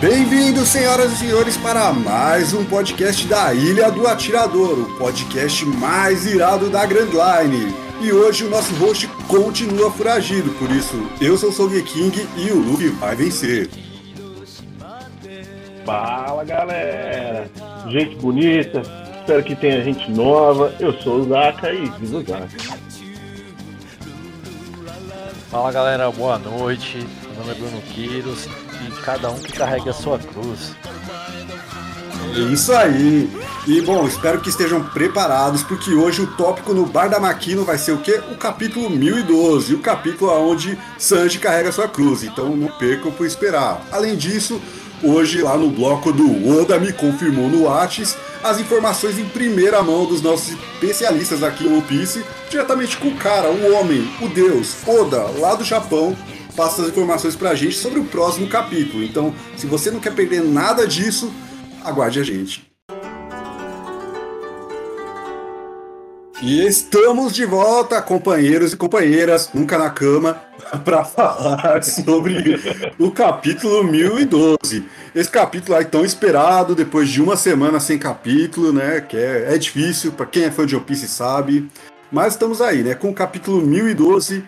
Bem-vindos, senhoras e senhores, para mais um podcast da Ilha do Atirador, o podcast mais irado da Grand Line. E hoje o nosso host continua foragido, por isso eu sou o Soul King e o Luffy vai vencer. Fala galera, gente bonita, espero que tenha gente nova. Eu sou o Zaka e viva o Zaka. Fala galera, boa noite. Meu nome é Bruno Quiros cada um que carrega a sua cruz. É isso aí! E bom, espero que estejam preparados, porque hoje o tópico no Bar da Maquino vai ser o quê? O capítulo 1012, o capítulo onde Sanji carrega sua cruz. Então não percam por esperar. Além disso, hoje lá no bloco do Oda me confirmou no Whats as informações em primeira mão dos nossos especialistas aqui no One Piece, diretamente com o cara, o homem, o deus, Oda, lá do Japão, passa as informações pra gente sobre o próximo capítulo. Então, se você não quer perder nada disso, aguarde a gente. E estamos de volta, companheiros e companheiras, nunca na cama, para falar sobre o capítulo 1012. Esse capítulo aí tão esperado, depois de uma semana sem capítulo, né? Que é, é difícil, para quem é fã de One Piece sabe. Mas estamos aí, né? Com o capítulo 1012,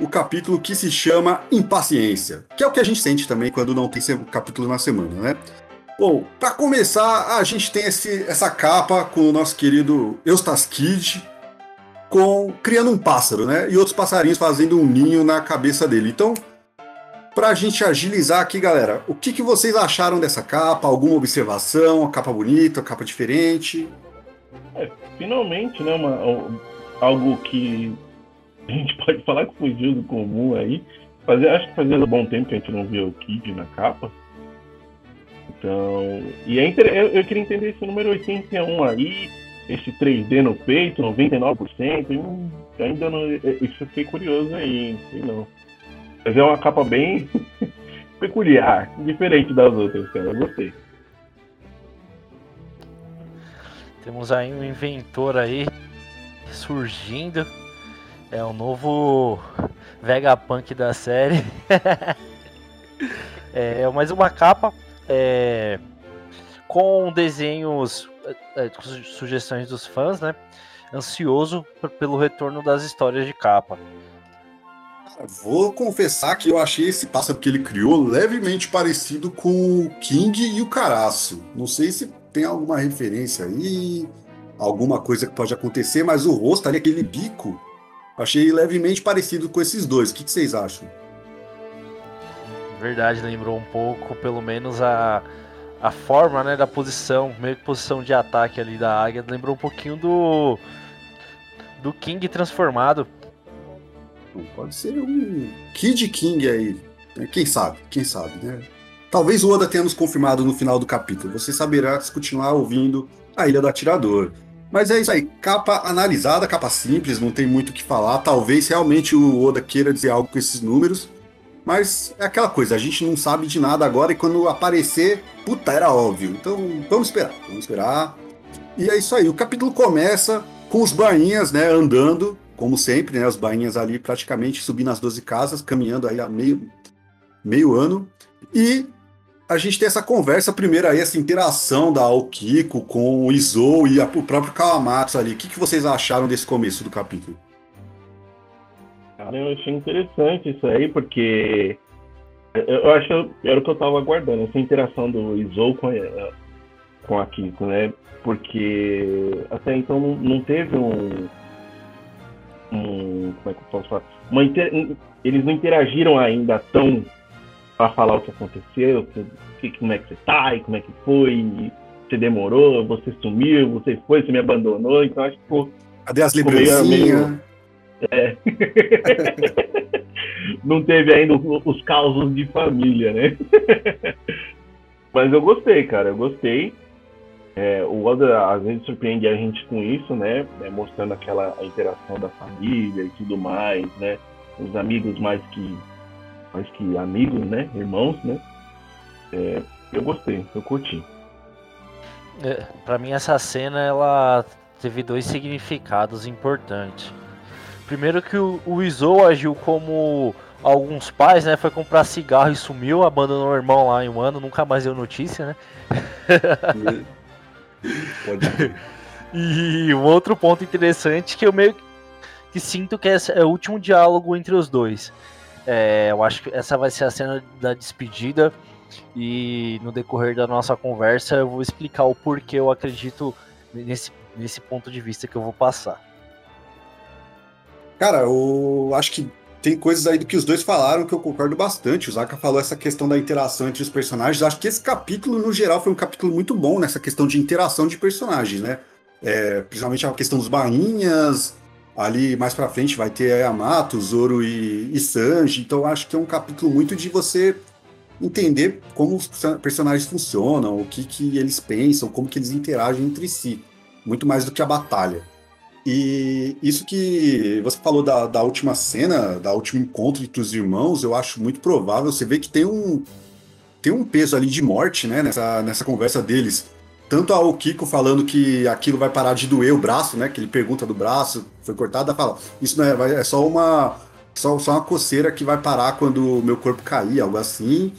o capítulo que se chama Impaciência, que é o que a gente sente também quando não tem capítulo na semana, né? Bom, para começar, a gente tem esse, essa capa com o nosso querido Eustas Kid, com criando um pássaro, né? E outros passarinhos fazendo um ninho na cabeça dele. Então, para a gente agilizar aqui, galera, o que, que vocês acharam dessa capa? Alguma observação? Capa bonita, capa diferente? É, finalmente, né? Uma, algo que a gente pode falar que fugiu do comum aí. Fazer, acho que fazia um bom tempo que a gente não via o Kid na capa. Então. E é inter... eu, eu queria entender esse número 81 aí esse 3D no peito, 99%. Eu ainda não. Isso eu fiquei curioso aí, sei não. Mas é uma capa bem peculiar, diferente das outras, cara. Eu gostei. Temos aí um inventor aí surgindo. É o novo Vegapunk da série. é mais uma capa é, com desenhos é, sugestões dos fãs, né? Ansioso pelo retorno das histórias de capa. Vou confessar que eu achei esse pássaro que ele criou levemente parecido com o King e o Caraço. Não sei se tem alguma referência aí, alguma coisa que pode acontecer, mas o rosto ali, aquele bico, achei levemente parecido com esses dois. O que, que vocês acham? Verdade, lembrou um pouco, pelo menos, a, a forma né, da posição, meio que posição de ataque ali da águia, lembrou um pouquinho do. do King transformado. Pode ser um Kid King aí. Né? Quem sabe, quem sabe, né? Talvez o Oda tenha nos confirmado no final do capítulo. Você saberá se continuar ouvindo a Ilha do Atirador. Mas é isso aí, capa analisada, capa simples, não tem muito o que falar. Talvez realmente o Oda queira dizer algo com esses números. Mas é aquela coisa, a gente não sabe de nada agora e quando aparecer, puta, era óbvio. Então vamos esperar, vamos esperar. E é isso aí, o capítulo começa com os bainhas, né, andando, como sempre, né, os bainhas ali praticamente subindo as 12 casas, caminhando aí há meio, meio ano. E a gente tem essa conversa primeiro aí, essa interação da Aokiko com o Izou e a, o próprio Kawamatsu ali. O que, que vocês acharam desse começo do capítulo? Cara, eu achei interessante isso aí, porque eu acho era o que eu tava aguardando, essa interação do Izou com a, com a Kiko, né? Porque até então não teve um. um como é que eu posso falar? Inter, eles não interagiram ainda tão para falar o que aconteceu, que, como é que você tá, e como é que foi, você demorou, você sumiu, você foi, você me abandonou, então acho que ficou. Cadê as lembrancinhas? É. Não teve ainda os causos de família, né? Mas eu gostei, cara, eu gostei. É, o Oda às vezes surpreende a gente com isso, né? É, mostrando aquela interação da família e tudo mais, né? Os amigos mais que mais que amigos, né? Irmãos, né? É, eu gostei, eu curti. É, para mim essa cena ela teve dois significados importantes. Primeiro que o, o Izou agiu como alguns pais, né? Foi comprar cigarro e sumiu, abandonou o irmão lá em um ano, nunca mais deu notícia, né? Pode. e um outro ponto interessante que eu meio que sinto que é o último diálogo entre os dois. É, eu acho que essa vai ser a cena da despedida e no decorrer da nossa conversa eu vou explicar o porquê eu acredito nesse, nesse ponto de vista que eu vou passar. Cara, eu acho que tem coisas aí do que os dois falaram que eu concordo bastante. O Zaka falou essa questão da interação entre os personagens. Acho que esse capítulo, no geral, foi um capítulo muito bom nessa questão de interação de personagens, né? É, principalmente a questão dos bainhas. Ali mais pra frente vai ter Yamato, Zoro e, e Sanji. Então acho que é um capítulo muito de você entender como os personagens funcionam, o que, que eles pensam, como que eles interagem entre si. Muito mais do que a batalha. E isso que você falou da, da última cena, da último encontro entre os irmãos, eu acho muito provável. Você vê que tem um, tem um peso ali de morte, né, nessa, nessa conversa deles. Tanto ao Kiko falando que aquilo vai parar de doer o braço, né? Que ele pergunta do braço, foi cortado, fala, isso não é, é só uma só, só uma coceira que vai parar quando o meu corpo cair, algo assim.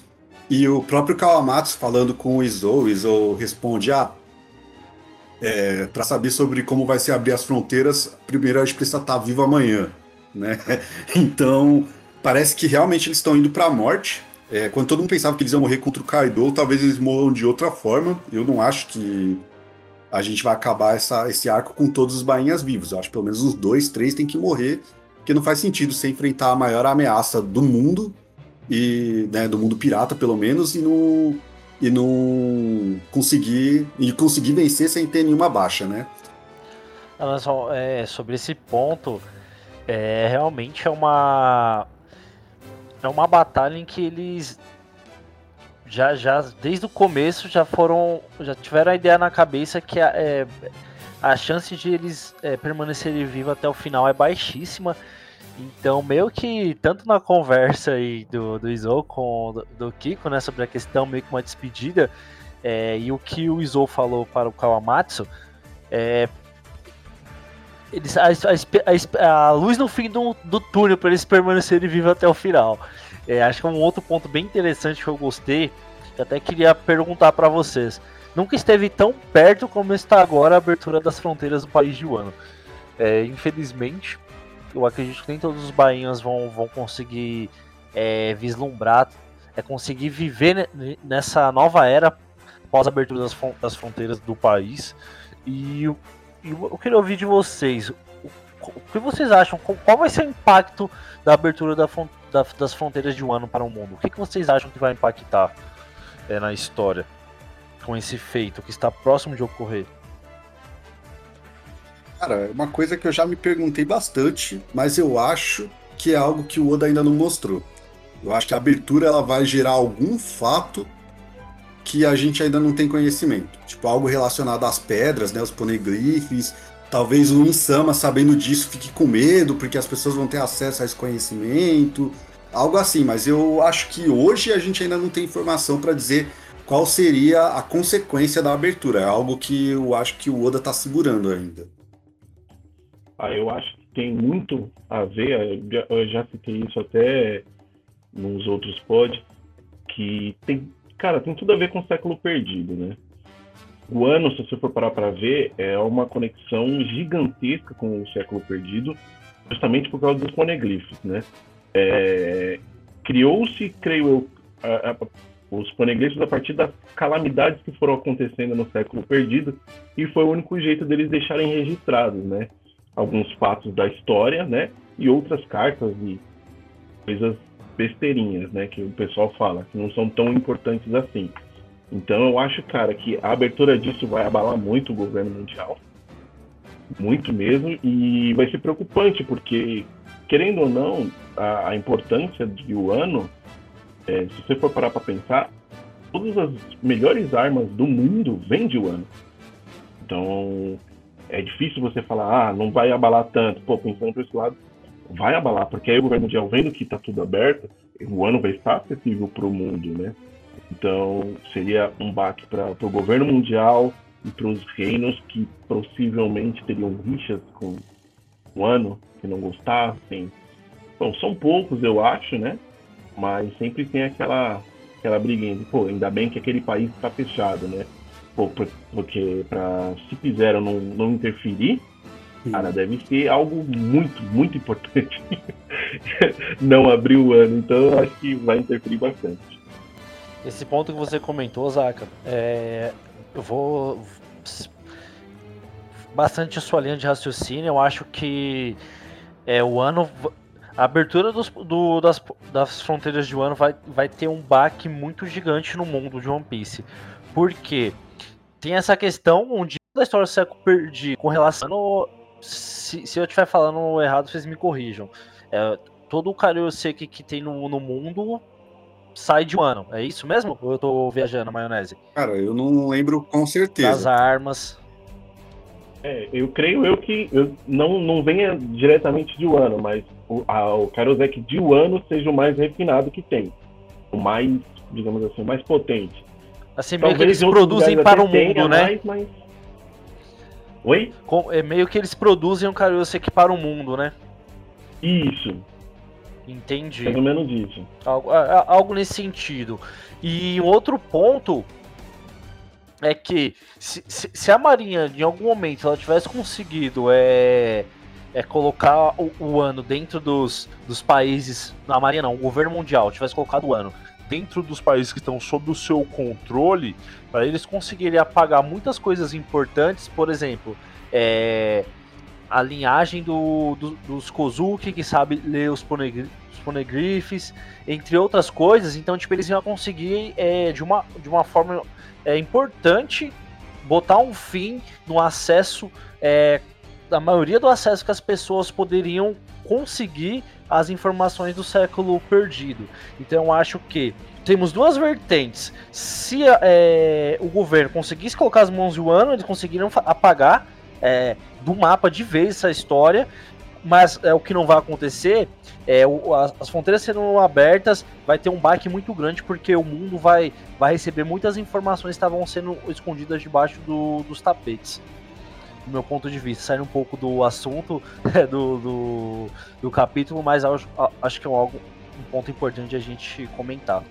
E o próprio Kawamatsu falando com o Izou, o responde, ah, é, para saber sobre como vai se abrir as fronteiras, primeiro a gente precisa estar tá vivo amanhã, né? Então, parece que realmente eles estão indo para a morte. É, quando todo mundo pensava que eles iam morrer contra o Kaido, talvez eles morram de outra forma. Eu não acho que a gente vai acabar essa, esse arco com todos os bainhas vivos. Eu acho que pelo menos uns dois, três tem que morrer, porque não faz sentido você enfrentar a maior ameaça do mundo, e né, do mundo pirata, pelo menos, e no e não conseguir e conseguir vencer sem ter nenhuma baixa, né? Mas, é, sobre esse ponto, é, realmente é uma é uma batalha em que eles já já desde o começo já foram já tiveram a ideia na cabeça que a, é, a chance de eles é, permanecerem vivos até o final é baixíssima. Então, meio que, tanto na conversa aí do, do Izou com do, do Kiko, né, sobre a questão, meio que uma despedida, é, e o que o Izou falou para o Kawamatsu, é, eles, a, a, a, a, luz no fim do, do túnel para eles permanecerem vivos até o final. É, acho que é um outro ponto bem interessante que eu gostei, que até queria perguntar para vocês. Nunca esteve tão perto como está agora a abertura das fronteiras do país de Wano. É, infelizmente, eu acredito que nem todos os bainhas vão, vão conseguir é, vislumbrar, é conseguir viver nessa nova era pós abertura das, das fronteiras do país. E, e eu queria ouvir de vocês. O, que vocês acham? Qual vai ser o impacto da abertura da, da, das fronteiras de um ano para o mundo? O que, que vocês acham que vai impactar é, na história com esse feito que está próximo de ocorrer? Cara, é uma coisa que eu já me perguntei bastante, mas eu acho que é algo que o Oda ainda não mostrou. Eu acho que a abertura ela vai gerar algum fato que a gente ainda não tem conhecimento. Tipo, algo relacionado às pedras, né? Os poneglyphs. Talvez o Insama, sabendo disso, fique com medo, porque as pessoas vão ter acesso a esse conhecimento. Algo assim, mas eu acho que hoje a gente ainda não tem informação para dizer qual seria a consequência da abertura. É algo que eu acho que o Oda está segurando ainda. Ah, eu acho que tem muito a ver, eu já citei isso até nos outros pods, que tem, cara, tem tudo a ver com o século perdido, né? O ano, se você for parar para ver, é uma conexão gigantesca com o século perdido, justamente por causa dos poneglyphs, né? É, Criou-se, creio eu, a, a, os poneglyphs a partir das calamidades que foram acontecendo no século perdido e foi o único jeito deles deixarem registrados, né? alguns fatos da história, né? E outras cartas e coisas besteirinhas, né? Que o pessoal fala, que não são tão importantes assim. Então eu acho, cara, que a abertura disso vai abalar muito o governo mundial. Muito mesmo. E vai ser preocupante, porque, querendo ou não, a, a importância de Wano, é, se você for parar para pensar, todas as melhores armas do mundo vêm de Wano. Então, é difícil você falar, ah, não vai abalar tanto. Pô, pensando por esse lado, vai abalar, porque aí o governo mundial vendo que está tudo aberto, o ano vai estar acessível para o mundo, né? Então, seria um baque para o governo mundial e para os reinos que possivelmente teriam rixas com o ano, que não gostassem. Bom, são poucos, eu acho, né? Mas sempre tem aquela, aquela briguinha pô, ainda bem que aquele país está fechado, né? Pô, porque pra, se fizeram não, não interferir, cara, deve ser algo muito, muito importante não abrir o ano. Então eu acho que vai interferir bastante. Esse ponto que você comentou, Zaka, é, eu vou bastante a sua linha de raciocínio. Eu acho que é, o ano. A abertura dos, do, das, das fronteiras de Wano vai, vai ter um baque muito gigante no mundo de One Piece. Porque tem essa questão onde da história do século perdido com relação. Se, se eu estiver falando errado, vocês me corrijam. É, todo o Karioseki que tem no, no mundo sai de um ano. É isso mesmo? Ou eu tô viajando, maionese? Cara, eu não lembro com certeza. Das armas. É, eu creio eu que eu não, não venha diretamente de Wano, mas o, a, o Karosek de Wano seja o mais refinado que tem. O mais, digamos assim, o mais potente. Assim, meio Talvez que eles produzem para o mundo, né? Mais, mas... Oi? É meio que eles produzem um Karosek para o mundo, né? Isso. Entendi. Pelo menos isso. Algo, algo nesse sentido. E outro ponto é que se, se, se, a Marinha em algum momento ela tivesse conseguido é, é colocar o, o, ano dentro dos, dos países. A Marinha não, o governo mundial tivesse colocado o ano dentro dos países que estão sob o seu controle, para eles conseguirem apagar muitas coisas importantes, por exemplo, é, a linhagem do, do, dos Kozuki, que sabe ler os, ponegri, os poneglyphs, entre outras coisas. Então, tipo, eles iam conseguir é, de, uma, de uma forma é importante botar um fim no acesso, é, da maioria do acesso que as pessoas poderiam conseguir as informações do século perdido. Então acho que temos duas vertentes. Se é, o governo conseguisse colocar as mãos no ano, eles conseguiram apagar é, do mapa de vez essa história mas é, o que não vai acontecer é o, as, as, fronteiras sendo abertas, vai ter um baque muito grande porque o mundo vai, vai receber muitas informações que estavam sendo escondidas debaixo do, dos tapetes. Do meu ponto de vista, saindo um pouco do assunto é, do, do, do, capítulo, mas acho, acho que é algo, um ponto importante a gente comentar.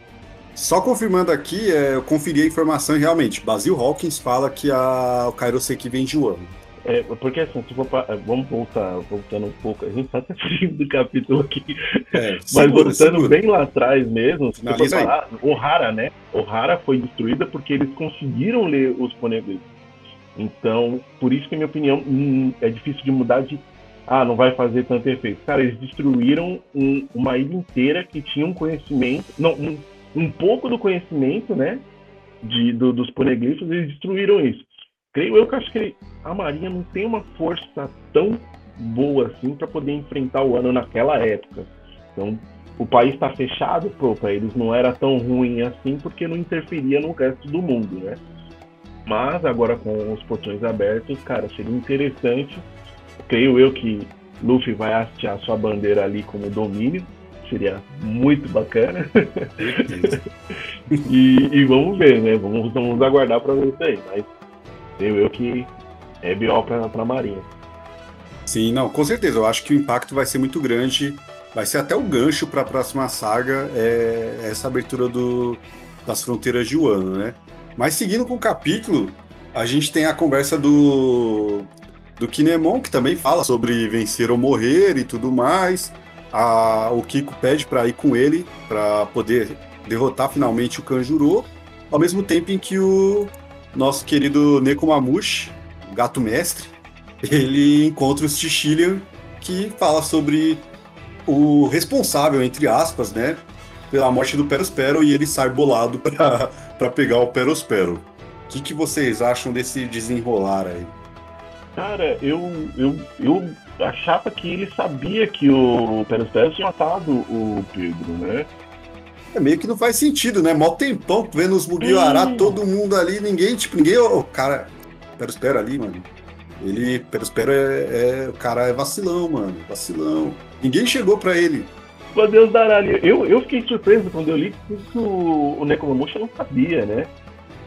Só confirmando aqui, é, eu conferi a informação e realmente, Basil Hawkins fala que a, o Kairoseki vem de Wano. É, porque assim, é, vamos voltar, voltando um pouco, a gente tá assistindo do capítulo aqui, é, mas segura, voltando segura. bem lá atrás mesmo, se for falar, Ohara, né? Ohara foi destruída porque eles conseguiram ler os poneglyphs. Então, por isso que, minha opinião, hum, é difícil de mudar de. Ah, não vai fazer tanto efeito. Cara, eles destruíram um, uma ilha inteira que tinha um conhecimento. Não, um, um pouco do conhecimento, né? De, do, dos poneglyphs, eles destruíram isso creio eu que acho que a Marinha não tem uma força tão boa assim para poder enfrentar o ano naquela época. Então, o país está fechado, pô, para eles não era tão ruim assim porque não interferia no resto do mundo, né? Mas agora com os portões abertos, cara, seria interessante. Creio eu que Luffy vai hastear sua bandeira ali como domínio. Seria muito bacana. e, e, vamos ver, né? Vamos, vamos aguardar para ver isso aí. Mas creio eu que é BO para a Marinha. Sim, não, com certeza. Eu acho que o impacto vai ser muito grande. Vai ser até o gancho para a próxima saga, é essa abertura do, das fronteiras de Wano, né? Mas seguindo com o capítulo, a gente tem a conversa do, do Kinemon, que também fala sobre vencer ou morrer e tudo mais. A, o Kiko pede para ir com ele para poder derrotar finalmente o Kanjuro, ao mesmo tempo em que o, nosso querido Nekomamushi, gato mestre, ele encontra o Stichilian que fala sobre o responsável, entre aspas, né, pela morte do Perospero e ele sai bolado para pegar o Perospero. O que, que vocês acham desse desenrolar aí? Cara, eu, eu, eu achava que ele sabia que o Perospero tinha matado o Pedro, né? É meio que não faz sentido, né? Mó tempão vendo os Mugiwara, hum. todo mundo ali, ninguém, tipo, ninguém. O cara. Perospero ali, mano. Ele. Perospero é, é. O cara é vacilão, mano. Vacilão. Ninguém chegou pra ele. Meu Deus dará ali. Eu, eu fiquei surpreso quando eu li que o, o Nekomamushi não sabia, né?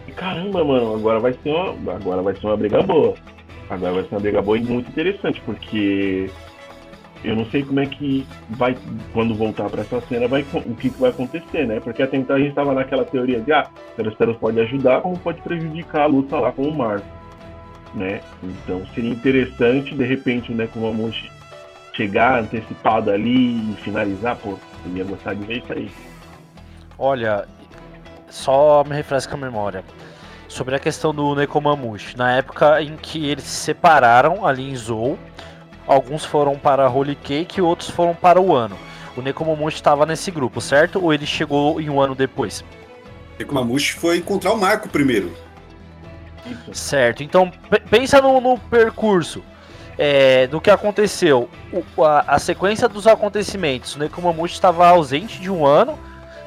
E caramba, mano, agora vai ser uma. Agora vai ser uma briga boa. Agora vai ser uma briga boa e muito interessante, porque eu não sei como é que vai, quando voltar para essa cena, vai, o que, que vai acontecer, né? Porque até então a gente estava naquela teoria de, ah, Perosteros pode ajudar, como pode prejudicar a luta lá com o Marco, né? Então seria interessante, de repente, com o Mamushi chegar antecipado ali e finalizar, pô, eu ia gostar de ver isso aí. Olha, só me refresca a memória sobre a questão do Nekomamushi. Na época em que eles se separaram ali em Zou, alguns foram para Holy Cake e outros foram para o ano. O Nekomamushi estava nesse grupo, certo? Ou ele chegou em um ano depois? Nekomamushi foi encontrar o Marco primeiro. Certo, então pensa no, no percurso é, do que aconteceu. O, a, a, sequência dos acontecimentos. O Nekomamushi estava ausente de um ano.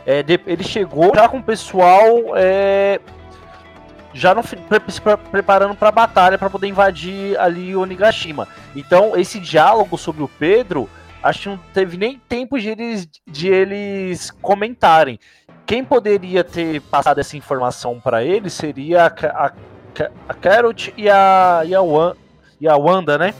É, de, ele chegou já com o pessoal é, já no, pre, se preparando para a batalha para poder invadir ali Onigashima. Então, esse diálogo sobre o Pedro, acho que não teve nem tempo de eles, de eles comentarem. Quem poderia ter passado essa informação para eles seria a, a, a Carrot e a, e, a Wan, e a Wanda, né?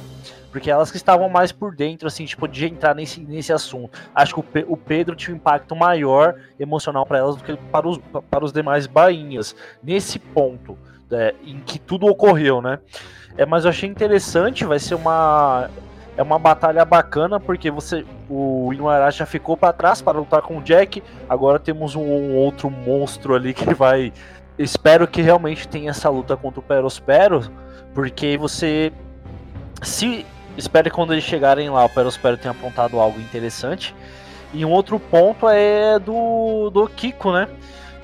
Porque elas que estavam mais por dentro, assim, tipo, de entrar nesse, nesse assunto. Acho que o, Pe o Pedro tinha um impacto maior emocional para elas do que para os, para os demais bainhas. Nesse ponto é, em que tudo ocorreu, né? É, mas eu achei interessante, vai ser uma. É uma batalha bacana, porque você. O Inuarashi já ficou para trás para lutar com o Jack. Agora temos um, um outro monstro ali que vai. Espero que realmente tenha essa luta contra o Perospero. Porque você. Se Espero que quando eles chegarem lá, o Perospero tenha apontado algo interessante. E um outro ponto é do, do Kiko, né?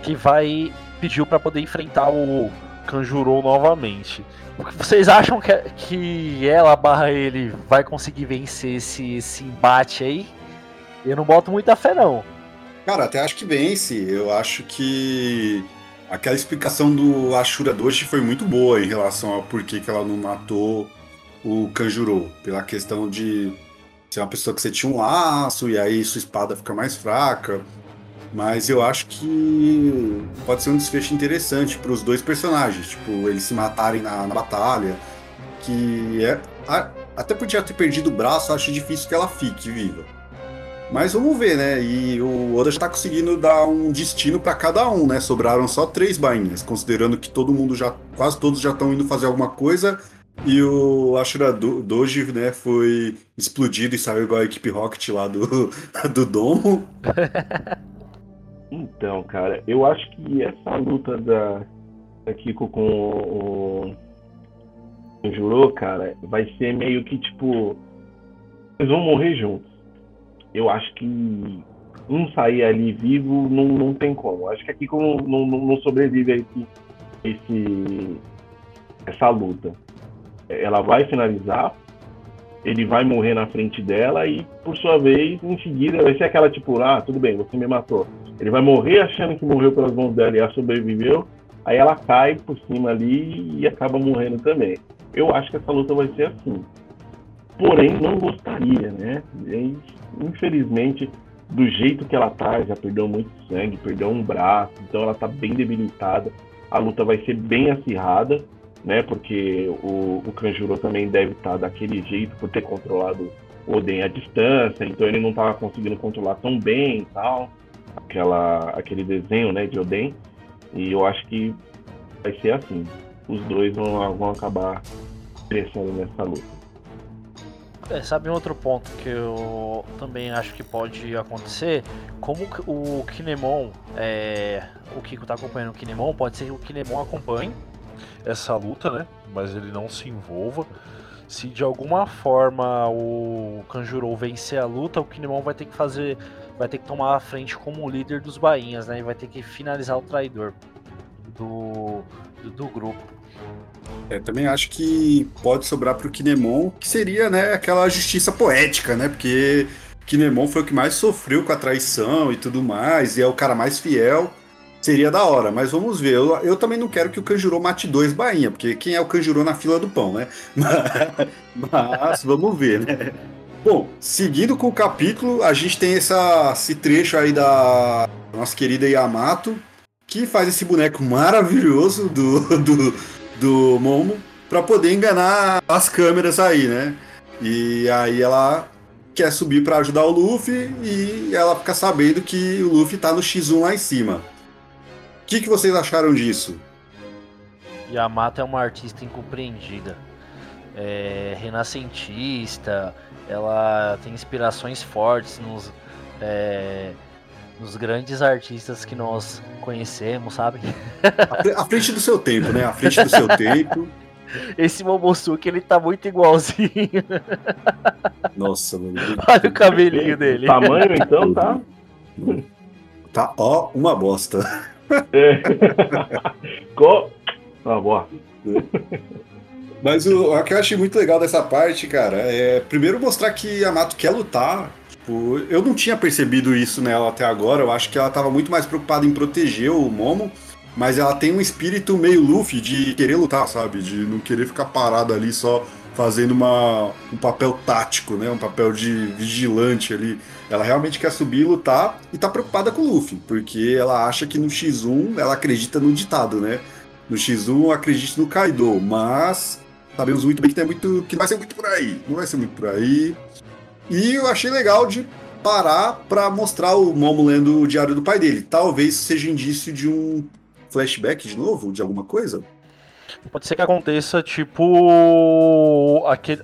Que vai pediu para poder enfrentar o Kanjuro novamente. Vocês acham que, que ela barra ele vai conseguir vencer esse, esse embate aí? Eu não boto muita fé, não. Cara, até acho que vence. Eu acho que aquela explicação do Ashura Doshi foi muito boa em relação a por que, que ela não matou o Kanjuro, pela questão de ser uma pessoa que você tinha um laço e aí sua espada fica mais fraca. Mas eu acho que pode ser um desfecho interessante para os dois personagens, tipo, eles se matarem na, na batalha, que é a, até podia ter perdido o braço, acho difícil que ela fique viva. Mas vamos ver, né? E o Oda já tá conseguindo dar um destino para cada um, né? Sobraram só três bainhas, considerando que todo mundo já, quase todos já estão indo fazer alguma coisa e o Ashura Doji, né, foi explodido e saiu igual a equipe Rocket lá do, do domo. então, cara, eu acho que essa luta da, da Kiko com o, o Juro, cara, vai ser meio que tipo. Eles vão morrer juntos. Eu acho que um sair ali vivo não, não tem como. Acho que a Kiko não, não, não sobrevive a esse, esse, essa luta ela vai finalizar, ele vai morrer na frente dela e, por sua vez, em seguida, vai ser aquela tipo, ah, tudo bem, você me matou. Ele vai morrer achando que morreu pelas mãos dela e ela sobreviveu, aí ela cai por cima ali e acaba morrendo também. Eu acho que essa luta vai ser assim. Porém, não gostaria, né? E, infelizmente, do jeito que ela tá, já perdeu muito sangue, perdeu um braço, então ela tá bem debilitada. A luta vai ser bem acirrada né? Porque o, o Kanjuro também deve estar daquele jeito por ter controlado o Oden à distância, então ele não estava conseguindo controlar tão bem e tal, aquela, aquele desenho, né, de Oden. E eu acho que vai ser assim. Os dois vão, vão acabar crescendo nessa luta. É, sabe um outro ponto que eu também acho que pode acontecer? Como o Kinemon, é, o Kiko tá acompanhando o Kinemon, pode ser que o Kinemon acompanhe essa luta, né? Mas ele não se envolva. Se de alguma forma o Kanjuro vencer a luta, o Kinemon vai ter que fazer. Vai ter que tomar a frente como líder dos bainhas, né? E vai ter que finalizar o traidor do, do, do grupo. É, também acho que pode sobrar para o Kinemon, que seria né, aquela justiça poética, né? Porque Kinemon foi o que mais sofreu com a traição e tudo mais, e é o cara mais fiel. Seria da hora, mas vamos ver. Eu, eu também não quero que o Kanjuro mate dois bainha, porque quem é o Kanjuro na fila do pão, né? Mas, mas vamos ver, né? Bom, seguindo com o capítulo, a gente tem essa, esse trecho aí da nossa querida Yamato, que faz esse boneco maravilhoso do, do, do Momo para poder enganar as câmeras aí, né? E aí ela quer subir para ajudar o Luffy e ela fica sabendo que o Luffy tá no X1 lá em cima. O que, que vocês acharam disso? Yamato é uma artista incompreendida. É renascentista, ela tem inspirações fortes nos, é, nos grandes artistas que nós conhecemos, sabe? À frente do seu tempo, né? À frente do seu tempo. Esse Momosuke, ele tá muito igualzinho. Nossa, mano. Olha o cabelinho dele. Tamanho, então, tá? Tá, ó, uma bosta. É. Co... Uma bosta. Mas o, o que eu achei muito legal dessa parte, cara, é primeiro mostrar que Yamato quer lutar. Tipo, eu não tinha percebido isso nela até agora. Eu acho que ela tava muito mais preocupada em proteger o Momo. Mas ela tem um espírito meio Luffy de querer lutar, sabe? De não querer ficar parada ali só fazendo uma, um papel tático, né? Um papel de vigilante ali. Ela realmente quer subir e lutar e tá preocupada com o Luffy, porque ela acha que no X1 ela acredita no ditado, né? No X1 acredita no Kaido, mas sabemos muito bem que, tem muito, que não vai ser muito por aí. Não vai ser muito por aí. E eu achei legal de parar para mostrar o Momo lendo o diário do pai dele. Talvez seja indício de um flashback de novo, de alguma coisa. Pode ser que aconteça, tipo. Aquele,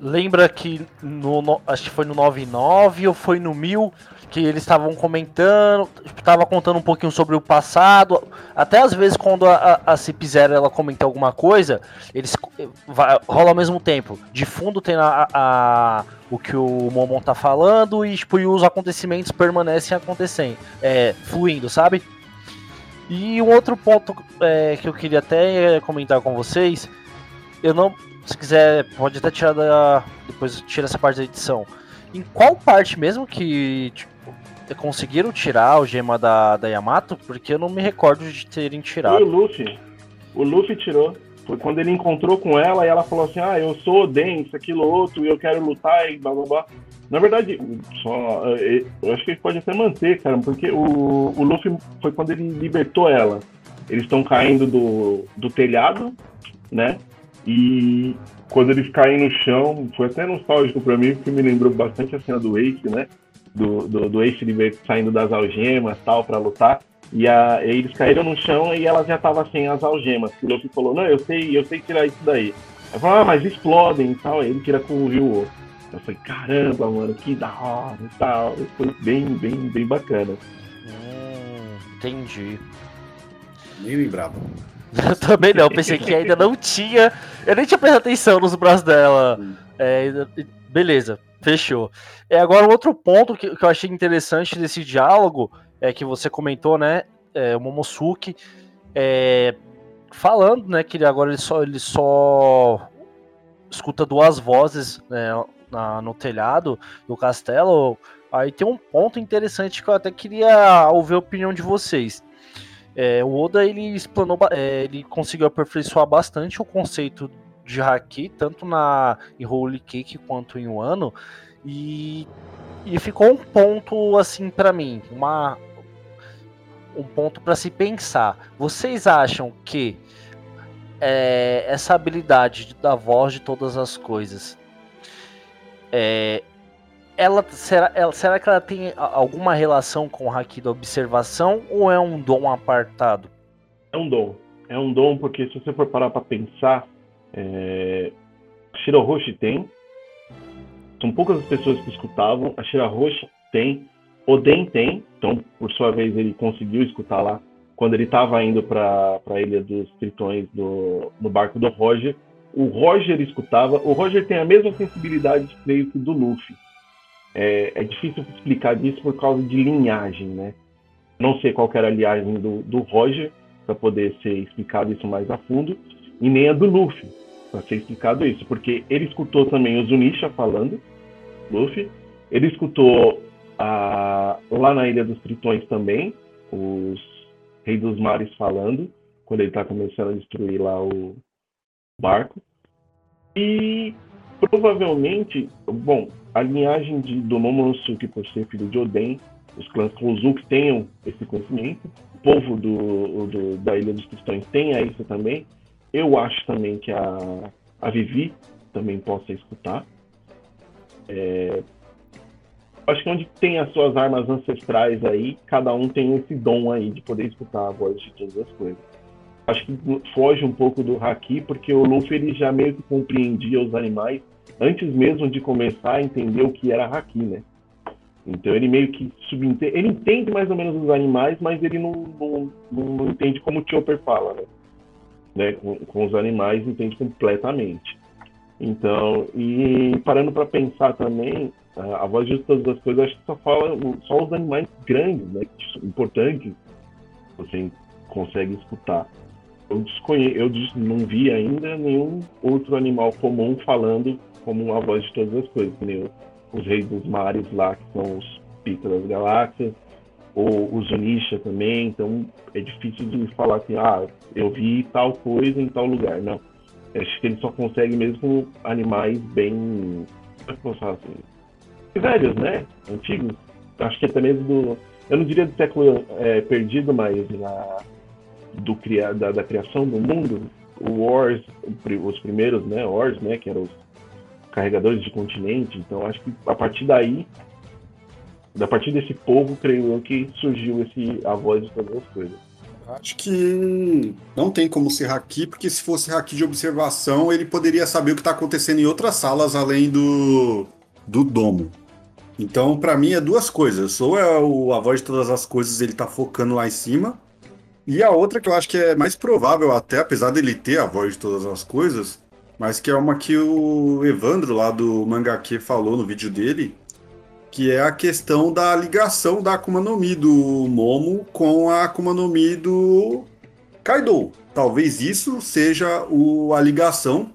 lembra que no, acho que foi no 99 ou foi no 1000 que eles estavam comentando, estava contando um pouquinho sobre o passado. Até às vezes quando a, a, a Cip Zero ela comenta alguma coisa, eles vai, rola ao mesmo tempo. De fundo tem a, a o que o Momon tá falando e, tipo, e os acontecimentos permanecem acontecendo, é, fluindo, sabe? E um outro ponto é, que eu queria até comentar com vocês, eu não, se quiser, pode até tirar da, depois tira essa parte da edição. Em qual parte mesmo que tipo, conseguiram tirar o gema da, da Yamato? Porque eu não me recordo de terem tirado. Foi o Luffy. O Luffy tirou. Foi quando ele encontrou com ela e ela falou assim: Ah, eu sou Oden, isso, aquilo, outro, e eu quero lutar e blá blá blá. Na verdade, só, eh, eu acho que ele pode até manter, cara, porque o, o Luffy foi quando ele libertou ela. Eles estão caindo do, do telhado, né? E quando eles caem no chão, foi até nostálgico para mim, porque me lembrou bastante a cena do Ace, né? Do, do, do Ace saindo das algemas tal para lutar. E, a, e eles caíram no chão e ela já tava sem as algemas. O Luffy falou, não, eu sei, eu sei tirar isso daí. Ela falou, ah, mas explodem e tal. Aí ele tira com o Rio eu falei, caramba, mano, que da hora e tal. Foi bem, bem, bem bacana. Hum, entendi. Nem lembrava. Eu também não, pensei que ainda não tinha. Eu nem tinha prestado atenção nos braços dela. É, beleza, fechou. É, agora, um outro ponto que, que, eu achei interessante desse diálogo é que você comentou, né? É, o Momosuke é, falando, né? Que agora ele só, ele só escuta duas vozes, né? na, no telhado do castelo, aí tem um ponto interessante que eu até queria ouvir a opinião de vocês. É, o Oda ele explanou, é, ele conseguiu aperfeiçoar bastante o conceito de haki, tanto na em Holy Cake quanto em Wano, e, e ficou um ponto assim para mim, uma um ponto para se pensar. Vocês acham que é, essa habilidade da voz de todas as coisas é, ela será, ela, será que ela tem alguma relação com o haki da observação ou é um dom apartado? É um dom. É um dom porque se você for parar para pensar, é, Shirahoshi tem. São poucas as pessoas que escutavam. A Shirahoshi tem. Oden tem. Então, por sua vez, ele conseguiu escutar lá quando ele estava indo para a Ilha dos Tritões do, no barco do Roger o Roger escutava. O Roger tem a mesma sensibilidade, creio que, do Luffy. É, é difícil explicar disso por causa de linhagem, né? Não sei qual era a linhagem do, do Roger, para poder ser explicado isso mais a fundo, e nem a do Luffy, para ser explicado isso, porque ele escutou também o Zunisha falando, Luffy, ele escutou a, lá na Ilha dos Tritões também, os Reis dos Mares falando, quando ele está começando a destruir lá o, barco. E provavelmente, bom, a linhagem de, do Momonosuke, por ser filho de Oden, os clãs Kozuki tenham esse conhecimento, o povo do, do, da Ilha dos Cristãos tenha isso também. Eu acho também que a, a Vivi também possa escutar. É, acho que onde tem as suas armas ancestrais aí, cada um tem esse dom aí de poder escutar a voz de todas as coisas. Acho que foge um pouco do Haki, porque o Luffy ele já meio que compreendia os animais antes mesmo de começar a entender o que era Haki, né? Então ele meio que subentende, ele entende mais ou menos os animais, mas ele não, não, não entende como o Chopper fala, né? né? Com, com os animais entende completamente. Então, e parando para pensar também, a, a voz de todas as coisas, acho que só fala só os animais grandes, né? Importantes, você consegue escutar. Eu, eu não vi ainda nenhum outro animal comum falando como a voz de todas as coisas, os reis dos mares lá, que são os pica das galáxias, ou os Zunisha também, então é difícil de falar assim, ah, eu vi tal coisa em tal lugar. Não. Acho que ele só consegue mesmo animais bem. Como é que eu falar assim? Velhos, né? Antigos. Acho que até mesmo do. Eu não diria do século é, perdido, mas na, do, da, da criação do mundo. O Wars, os primeiros, né? Wars, né? Que eram os carregadores de continente. Então acho que a partir daí, a partir desse povo, creio eu que surgiu esse a voz de todas as coisas. Acho que não tem como ser haki, porque se fosse haki de observação, ele poderia saber o que está acontecendo em outras salas além do, do domo. Então, para mim, é duas coisas. Ou é o, a voz de todas as coisas, ele tá focando lá em cima. E a outra que eu acho que é mais provável até, apesar dele ter a voz de todas as coisas, mas que é uma que o Evandro lá do Mangaque falou no vídeo dele, que é a questão da ligação da Akuma no Mi do Momo com a Akuma no Mi do Kaido. Talvez isso seja o, a ligação.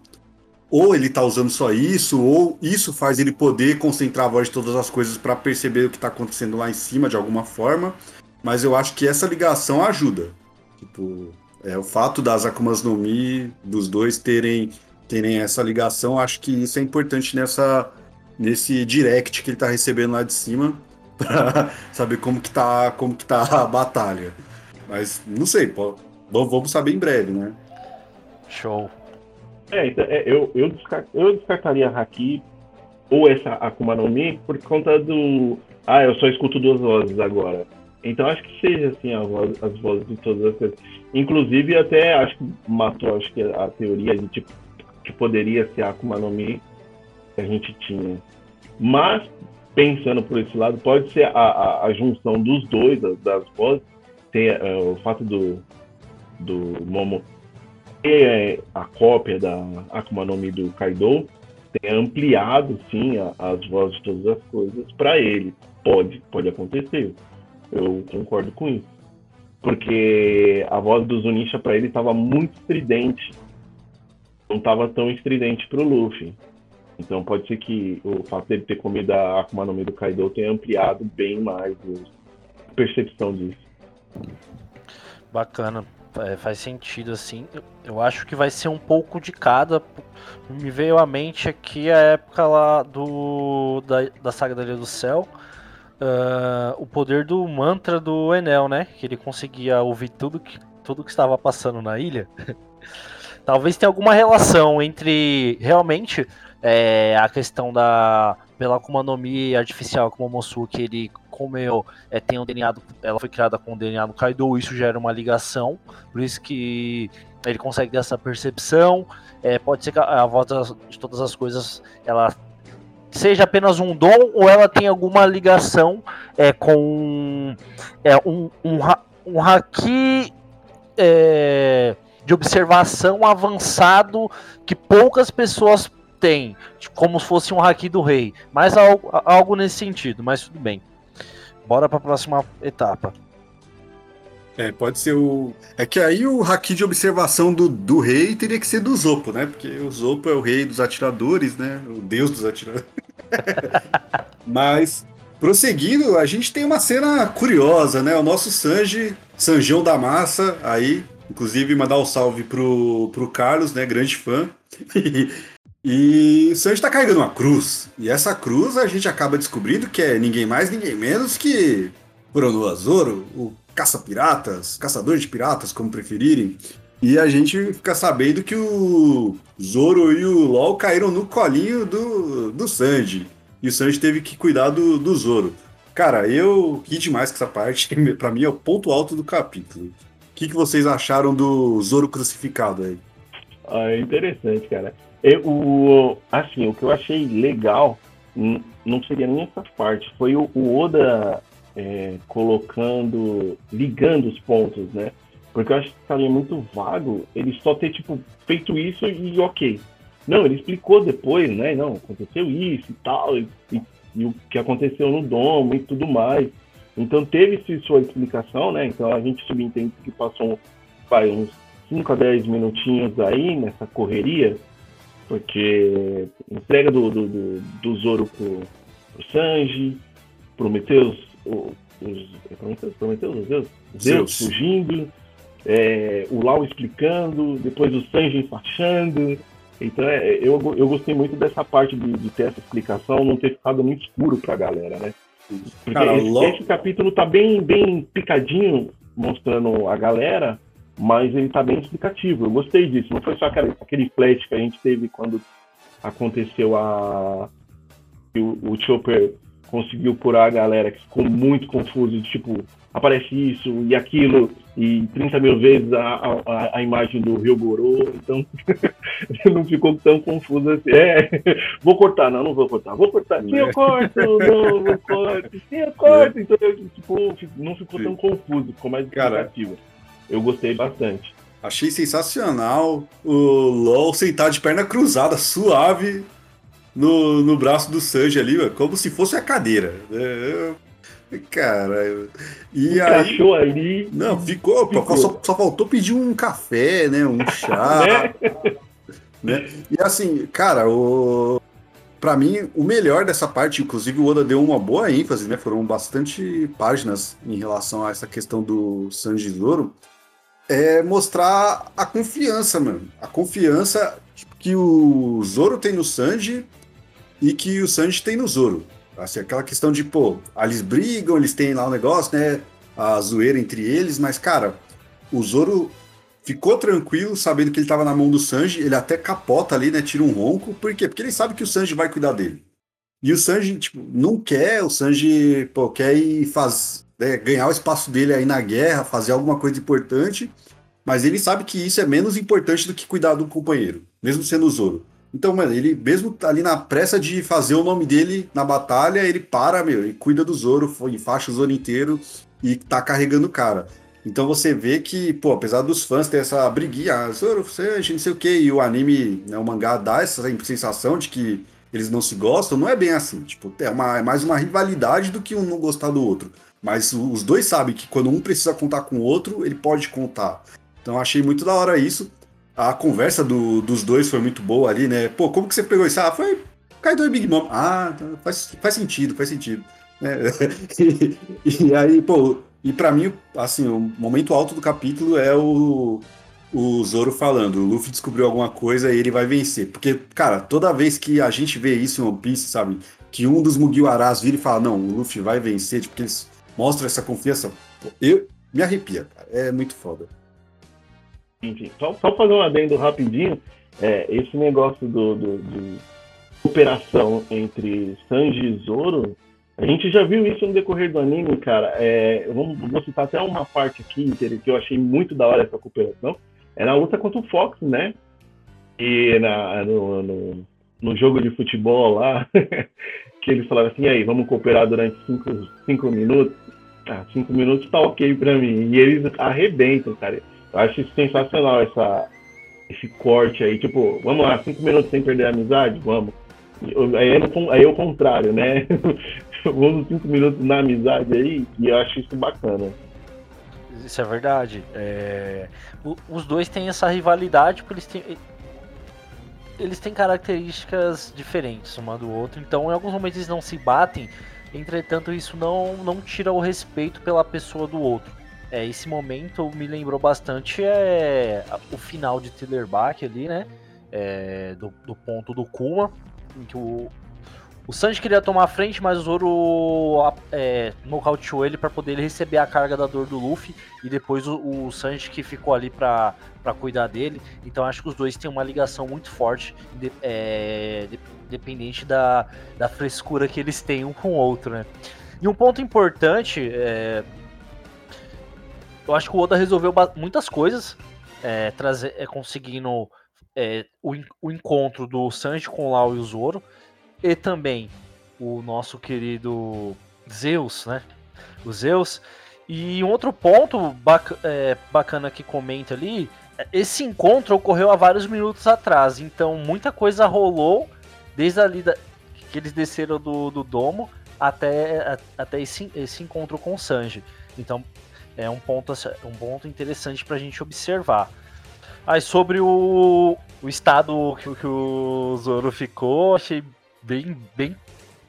Ou ele tá usando só isso, ou isso faz ele poder concentrar a voz de todas as coisas para perceber o que tá acontecendo lá em cima de alguma forma. Mas eu acho que essa ligação ajuda. Tipo, é o fato das Akumas no Mi, dos dois terem terem essa ligação. Acho que isso é importante nessa, nesse direct que ele está recebendo lá de cima para saber como que tá, como que tá a batalha. Mas não sei, pô, vamos saber em breve, né? Show. É, então, é eu, eu, descart, eu descartaria Haki ou essa Akuma no Mi por conta do. Ah, eu só escuto duas vozes agora. Então acho que seja assim voz, as vozes de todas as coisas. Inclusive até acho que matou acho que a teoria de tipo que poderia ser a Akuma no Mi que a gente tinha. Mas, pensando por esse lado, pode ser a, a, a junção dos dois, das, das vozes, ter uh, o fato do, do Momo ter a cópia da Akuma no Mi do Kaido, ter ampliado, sim, a, as vozes de todas as coisas para ele. Pode, pode acontecer. Eu concordo com isso. Porque a voz do Zunisha para ele estava muito estridente não estava tão estridente para o Luffy. Então pode ser que o fato dele ter comido a Akuma no Mi do Kaido tenha ampliado bem mais a percepção disso. Bacana, é, faz sentido assim. Eu acho que vai ser um pouco de cada. Me veio à mente aqui a época lá do da, da saga da Ilha do Céu. Uh, o poder do mantra do Enel, né? Que ele conseguia ouvir tudo que, tudo que estava passando na ilha. Talvez tenha alguma relação entre realmente é, a questão da pela Akuma no Mi artificial como o Momosuke ele comeu, é, tem um DNA, do, ela foi criada com o DNA do Kaido, isso gera uma ligação, por isso que ele consegue ter essa percepção. É, pode ser que a, a voz de todas as coisas ela seja apenas um dom ou ela tem alguma ligação é, com é, um, um, um haki é, de observação avançado que poucas pessoas têm, como se fosse um haki do rei. Mas algo, algo nesse sentido, mas tudo bem. Bora para a próxima etapa. É, pode ser o. É que aí o haki de observação do, do rei teria que ser do Zopo, né? Porque o Zopo é o rei dos atiradores, né? O deus dos atiradores. Mas, prosseguindo, a gente tem uma cena curiosa, né? O nosso Sanji, Sanjão da Massa, aí Inclusive, mandar um salve pro, pro Carlos, né? Grande fã. e o Sanji tá carregando uma cruz. E essa cruz a gente acaba descobrindo que é ninguém mais, ninguém menos que Kuronoa Zoro, o caça-piratas, caçador de piratas, como preferirem. E a gente fica sabendo que o Zoro e o LOL caíram no colinho do, do Sanji. e o Sanji teve que cuidar do, do Zoro. Cara, eu ri demais com essa parte, pra mim é o ponto alto do capítulo. Que, que vocês acharam do Zoro crucificado aí? Ah, é interessante, cara. Eu, o, assim, o que eu achei legal não seria nem essa parte, foi o, o Oda é, colocando, ligando os pontos, né? Porque eu acho que estaria muito vago ele só ter, tipo, feito isso e ok. Não, ele explicou depois, né? Não, aconteceu isso e tal, e, e, e o que aconteceu no domo e tudo mais. Então teve sua explicação, né? Então a gente subentende que passou vai, uns 5 a 10 minutinhos aí nessa correria, porque entrega do, do, do, do Zoro pro, pro Sanji, Prometeus, os, Prometeus, Prometeus, Deus, Deus fugindo, é, o Lau explicando, depois o Sanji enfaixando. Então é, eu, eu gostei muito dessa parte de, de, ter essa explicação, não ter ficado muito escuro pra galera, né? Porque Cara, esse, esse, capítulo tá bem, bem picadinho, mostrando a galera, mas ele tá bem explicativo. Eu gostei disso. Não foi só aquele, aquele flash que a gente teve quando aconteceu a. O, o Chopper conseguiu curar a galera que ficou muito confuso, tipo, aparece isso e aquilo, e 30 mil vezes a, a, a imagem do Rio Gorô, então não ficou tão confuso assim. É, vou cortar, não, não vou cortar, vou cortar, sim, eu corto, não, vou corto, sim, eu corto, então tipo, não ficou tão confuso, ficou mais explicativo. Eu gostei bastante. Achei sensacional o LOL sentar de perna cruzada, suave, no, no braço do Sanji ali, como se fosse a cadeira. É, Cara, e aí. ali. Não, ficou. ficou. Só, só, faltou pedir um café, né? Um chá. né? né? E assim, cara, o. Pra mim, o melhor dessa parte, inclusive o Oda deu uma boa ênfase, né? Foram bastante páginas em relação a essa questão do Sanji Zoro. É mostrar a confiança, mano. A confiança que o Zoro tem no Sanji e que o Sanji tem no Zoro. Assim, aquela questão de, pô, eles brigam, eles têm lá o um negócio, né? A zoeira entre eles, mas, cara, o Zoro ficou tranquilo, sabendo que ele tava na mão do Sanji, ele até capota ali, né? Tira um ronco. Por quê? Porque ele sabe que o Sanji vai cuidar dele. E o Sanji, tipo, não quer, o Sanji, pô, quer ir faz, né, ganhar o espaço dele aí na guerra, fazer alguma coisa importante, mas ele sabe que isso é menos importante do que cuidar do companheiro, mesmo sendo o Zoro. Então, mano, ele mesmo ali na pressa de fazer o nome dele na batalha, ele para, meu, e cuida do Zoro, enfaixa o Zoro inteiro e tá carregando o cara. Então você vê que, pô, apesar dos fãs ter essa briguinha, ah, Zoro, você, gente não sei o que, e o anime, né, o mangá dá essa sensação de que eles não se gostam, não é bem assim. Tipo, é, uma, é mais uma rivalidade do que um não gostar do outro. Mas os dois sabem que quando um precisa contar com o outro, ele pode contar. Então achei muito da hora isso a conversa do, dos dois foi muito boa ali, né? Pô, como que você pegou isso? Ah, foi Kaido e Big Mom. Ah, faz, faz sentido, faz sentido. É, e, e, aí, pô, e para mim, assim, o momento alto do capítulo é o, o Zoro falando, o Luffy descobriu alguma coisa e ele vai vencer. Porque, cara, toda vez que a gente vê isso em One Piece, sabe, que um dos Mugiwaras vira e fala, não, o Luffy vai vencer, tipo, eles mostram essa confiança, eu me arrepia, cara. É muito foda. Enfim, só, só fazer um adendo rapidinho, é, esse negócio do, do, de operação entre Sanji e Zoro, a gente já viu isso no decorrer do anime, cara. É, vamos, vou citar até uma parte aqui que eu achei muito da hora essa cooperação. Era a luta contra o Fox, né? E na, no, no, no jogo de futebol lá, que eles falaram assim, aí, vamos cooperar durante cinco, cinco minutos. Ah, cinco minutos tá ok pra mim. E eles arrebentam, cara. Eu acho sensacional essa, esse corte aí. Tipo, vamos lá, cinco minutos sem perder a amizade? Vamos. Aí é, aí é o contrário, né? vamos cinco minutos na amizade aí, e eu acho isso bacana. Isso é verdade. É... Os dois têm essa rivalidade porque eles têm, eles têm características diferentes um do outro, então em alguns momentos eles não se batem, entretanto isso não, não tira o respeito pela pessoa do outro. É, esse momento me lembrou bastante é, o final de Bach ali, né? É, do, do, ponto do Kuma, em que o, o Sanji queria tomar a frente, mas o Zoro é, nocauteou ele para poder receber a carga da dor do Luffy e depois o, o Sanji que ficou ali para cuidar dele. Então acho que os dois têm uma ligação muito forte, de, é, de, dependente da, da frescura que eles têm um com o outro, né? E um ponto importante, é... eu acho que o Oda resolveu muitas coisas, é, trazer, é, conseguindo é, o, o encontro do Sanji com o Lau e o Zoro, e também o nosso querido Zeus, né? O Zeus. E um outro ponto é, bacana que comenta ali, esse encontro ocorreu há vários minutos atrás, então muita coisa rolou desde ali da, que eles desceram do, do domo até, até esse, esse encontro com o Sanji. Então é um ponto, um ponto interessante para a gente observar. Aí sobre o, o estado que, que o Zoro ficou, achei bem, bem,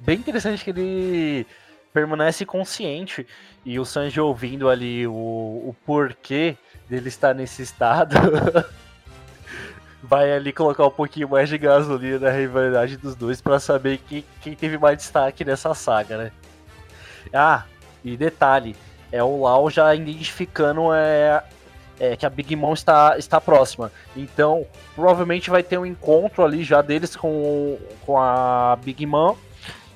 bem interessante que ele permanece consciente e o Sanji ouvindo ali o, o porquê dele estar nesse estado. vai ali colocar um pouquinho mais de gasolina na rivalidade dos dois para saber quem, quem teve mais destaque nessa saga, né? Ah, e detalhe, é o Lau já identificando é, é, que a Big Mom está, está próxima. Então, provavelmente vai ter um encontro ali já deles com, com a Big Mom.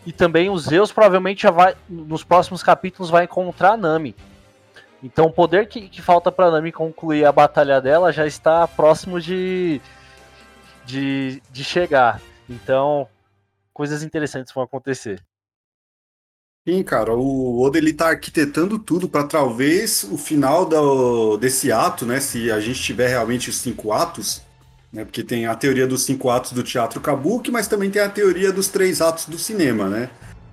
E também o Zeus provavelmente já vai, nos próximos capítulos, vai encontrar a Nami. Então o poder que, que falta para Nami concluir a batalha dela já está próximo de, de, de chegar. Então, coisas interessantes vão acontecer. Sim, cara, o Oda ele tá arquitetando tudo para talvez o final do, desse ato, né? Se a gente tiver realmente os cinco atos, né? Porque tem a teoria dos cinco atos do teatro kabuki, mas também tem a teoria dos três atos do cinema, né?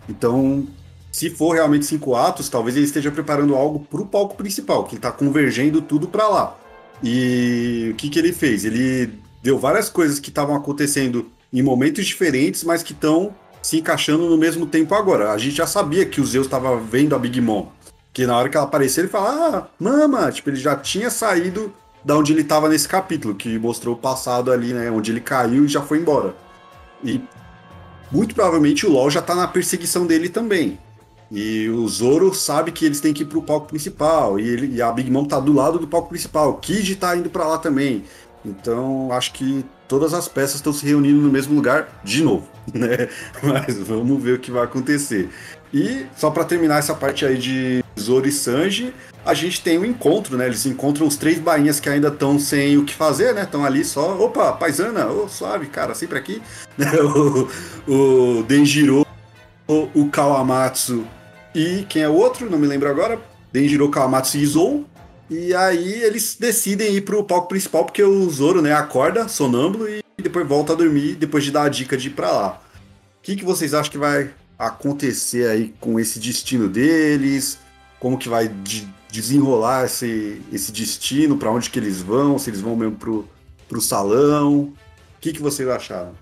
Então, se for realmente cinco atos, talvez ele esteja preparando algo para o palco principal, que está convergendo tudo para lá. E o que, que ele fez? Ele deu várias coisas que estavam acontecendo em momentos diferentes, mas que estão se encaixando no mesmo tempo agora. A gente já sabia que o Zeus estava vendo a Big Mom. Que na hora que ela apareceu, ele fala: Ah, mama! Tipo, ele já tinha saído da onde ele estava nesse capítulo, que mostrou o passado ali, né? Onde ele caiu e já foi embora. E muito provavelmente o LOL já está na perseguição dele também. E o Zoro sabe que eles têm que ir pro palco principal. E, ele, e a Big Mom tá do lado do palco principal. O Kid tá indo para lá também. Então acho que todas as peças estão se reunindo no mesmo lugar de novo, né? Mas vamos ver o que vai acontecer. E só para terminar essa parte aí de Zoro e Sanji, a gente tem um encontro, né? Eles encontram os três bainhas que ainda estão sem o que fazer, né? Estão ali só, opa, paisana, ô, oh, suave, cara, sempre aqui. o, o Denjiro, o, o Kawamatsu e quem é o outro? Não me lembro agora. Denjiro Kawamatsu e Zou. E aí eles decidem ir pro palco principal porque o Zoro, né, acorda sonâmbulo e depois volta a dormir depois de dar a dica de ir pra lá. O que, que vocês acham que vai acontecer aí com esse destino deles? Como que vai de desenrolar esse, esse destino? para onde que eles vão? Se eles vão mesmo pro, pro salão? O que, que vocês acharam?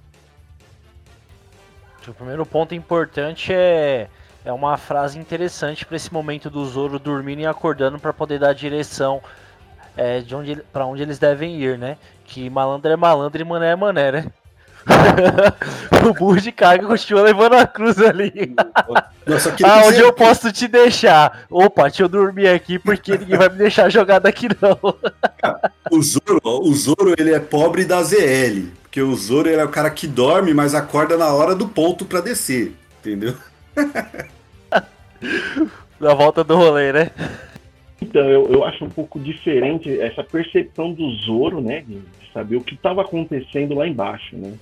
O primeiro ponto importante é é uma frase interessante para esse momento do Zoro dormindo e acordando para poder dar direção é, de onde para onde eles devem ir, né? Que malandro é malandro e mané é mané, né? o burro de carga continua levando a cruz ali. Nossa, ah, onde eu posso te deixar? Opa, deixa eu dormir aqui porque ninguém vai me deixar jogar daqui não. o Zoro, o Zoro ele é pobre da ZL, porque o Zoro ele é o cara que dorme, mas acorda na hora do ponto para descer, entendeu? Na volta do rolê, né? Então, eu, eu acho um pouco diferente essa percepção do Zoro, né? De saber o que estava acontecendo lá embaixo, né?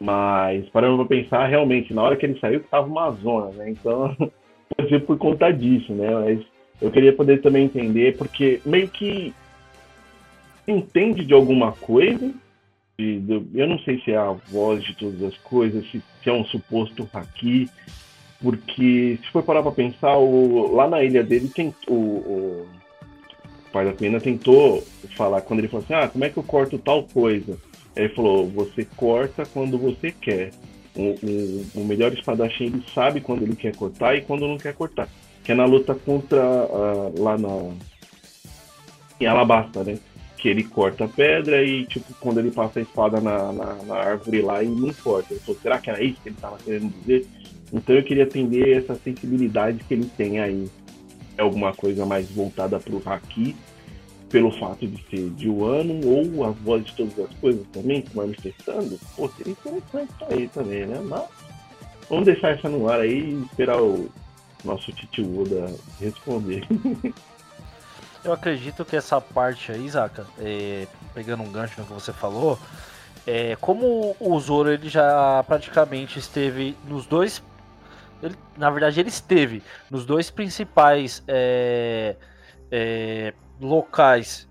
Mas, parando pra pensar, realmente, na hora que ele saiu, que tava uma zona, né? Então, pode ser por conta disso, né? Mas eu queria poder também entender, porque meio que entende de alguma coisa, eu não sei se é a voz de todas as coisas, se é um suposto haki, porque, se for parar pra pensar, o, lá na ilha dele tem o, o, pai da Pena tentou falar, quando ele falou assim, ah, como é que eu corto tal coisa? Ele falou, você corta quando você quer. O, o, o, melhor espadachim ele sabe quando ele quer cortar e quando não quer cortar. Que é na luta contra uh, lá na em Alabasta, né? Que ele corta a pedra e tipo quando ele passa a espada na, na, na árvore lá e não corta. Ele falou, será que era isso que ele estava querendo dizer? Então eu queria atender essa sensibilidade que ele tem aí. É alguma coisa mais voltada para o haki. pelo fato de ser de Wano ou a voz de todas as coisas também se manifestando, pô, seria interessante isso aí também, né? Mas vamos deixar essa no ar aí e esperar o nosso Titio Oda responder. Eu acredito que essa parte aí, Zaka, é, pegando um gancho no que você falou, é, como o Zoro ele já praticamente esteve nos dois. Ele, na verdade, ele esteve nos dois principais é, é locais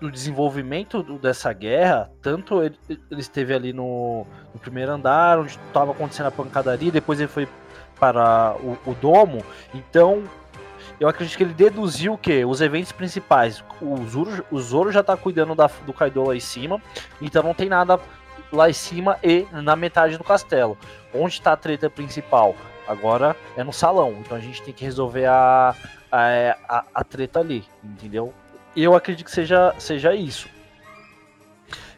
do desenvolvimento dessa guerra, tanto ele, ele esteve ali no, no, primeiro andar, onde estava acontecendo a pancadaria, depois ele foi para o, o domo, então eu acredito que ele deduziu que os eventos principais, o Zoro, o Zoro já tá cuidando da, do Kaido lá em cima, então não tem nada lá em cima e na metade do castelo. Onde está a treta principal? Agora é no salão, então a gente tem que resolver a, a, a, a treta ali, entendeu? Eu acredito que seja, seja isso.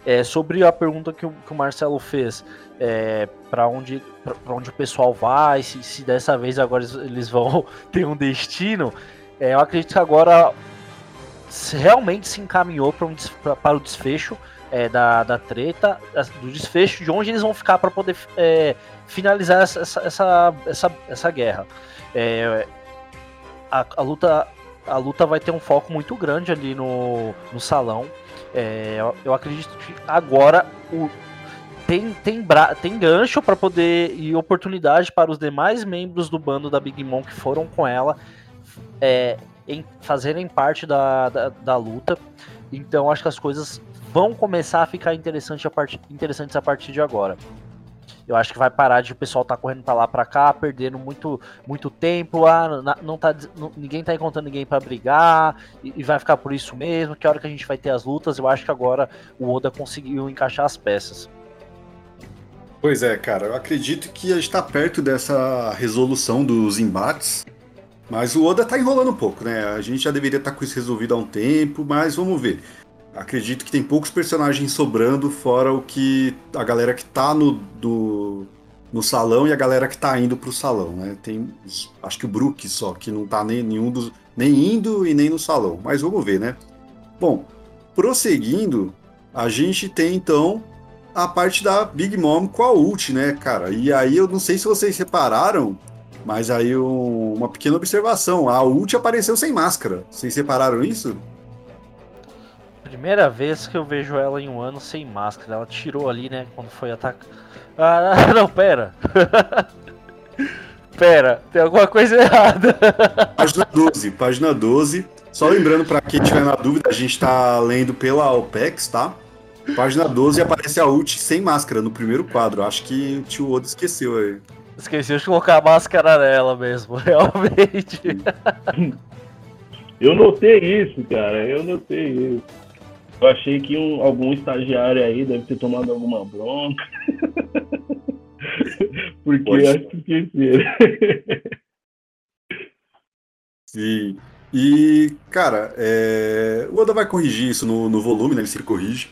É, sobre a pergunta que o, que o Marcelo fez, é, para onde, onde o pessoal vai, se, se, dessa vez agora eles vão ter um destino, é, eu acredito que agora realmente se encaminhou para um, para o desfecho é, da, da treta, do desfecho de onde eles vão ficar para poder é, finalizar essa, essa, essa, essa guerra. É, a, a, luta a luta vai ter um foco muito grande ali no, no salão. É, eu, acredito que agora o, tem, tem, bra, tem gancho para poder e oportunidade para os demais membros do bando da Big Mom que foram com ela é, em fazerem parte da, da, da, luta. Então acho que as coisas vão começar a ficar interessante a part, interessantes a partir de agora. Eu acho que vai parar de o pessoal estar tá correndo para lá para cá, perdendo muito, muito tempo. Ah, não tá, não, ninguém tá encontrando ninguém para brigar e, e, vai ficar por isso mesmo. Que hora que a gente vai ter as lutas, eu acho que agora o Oda conseguiu encaixar as peças. Pois é, cara, eu acredito que a gente tá perto dessa resolução dos embates. Mas o Oda tá enrolando um pouco, né? A gente já deveria estar tá com isso resolvido há um tempo, mas vamos ver. Acredito que tem poucos personagens sobrando, fora o que a galera que tá no, do, no salão e a galera que tá indo pro salão, né? Tem, acho que o Brook só, que não tá nem, nenhum dos, nem indo e nem no salão. Mas vamos ver, né? Bom, prosseguindo, a gente tem então a parte da Big Mom com a ult, né, cara? E aí eu não sei se vocês repararam, mas aí um, uma pequena observação: a ult apareceu sem máscara. Vocês repararam isso? Primeira vez que eu vejo ela em um ano sem máscara. Ela tirou ali, né? Quando foi atacar. Ah, não, pera. pera, tem alguma coisa errada. página 12, página 12. Só lembrando para quem tiver na dúvida, a gente tá lendo pela OPEX, tá? Página 12 aparece a ult sem máscara no primeiro quadro. Acho que o tio Oda esqueceu aí. Esqueceu de colocar a máscara nela mesmo, realmente. Eu notei isso, cara. Eu notei isso. Eu achei que um, algum estagiário aí deve ter tomado alguma bronca. Porque Pode. acho que esqueceram. Sim. E, cara, é... o Oda vai corrigir isso no, no volume, né? Ele se corrige.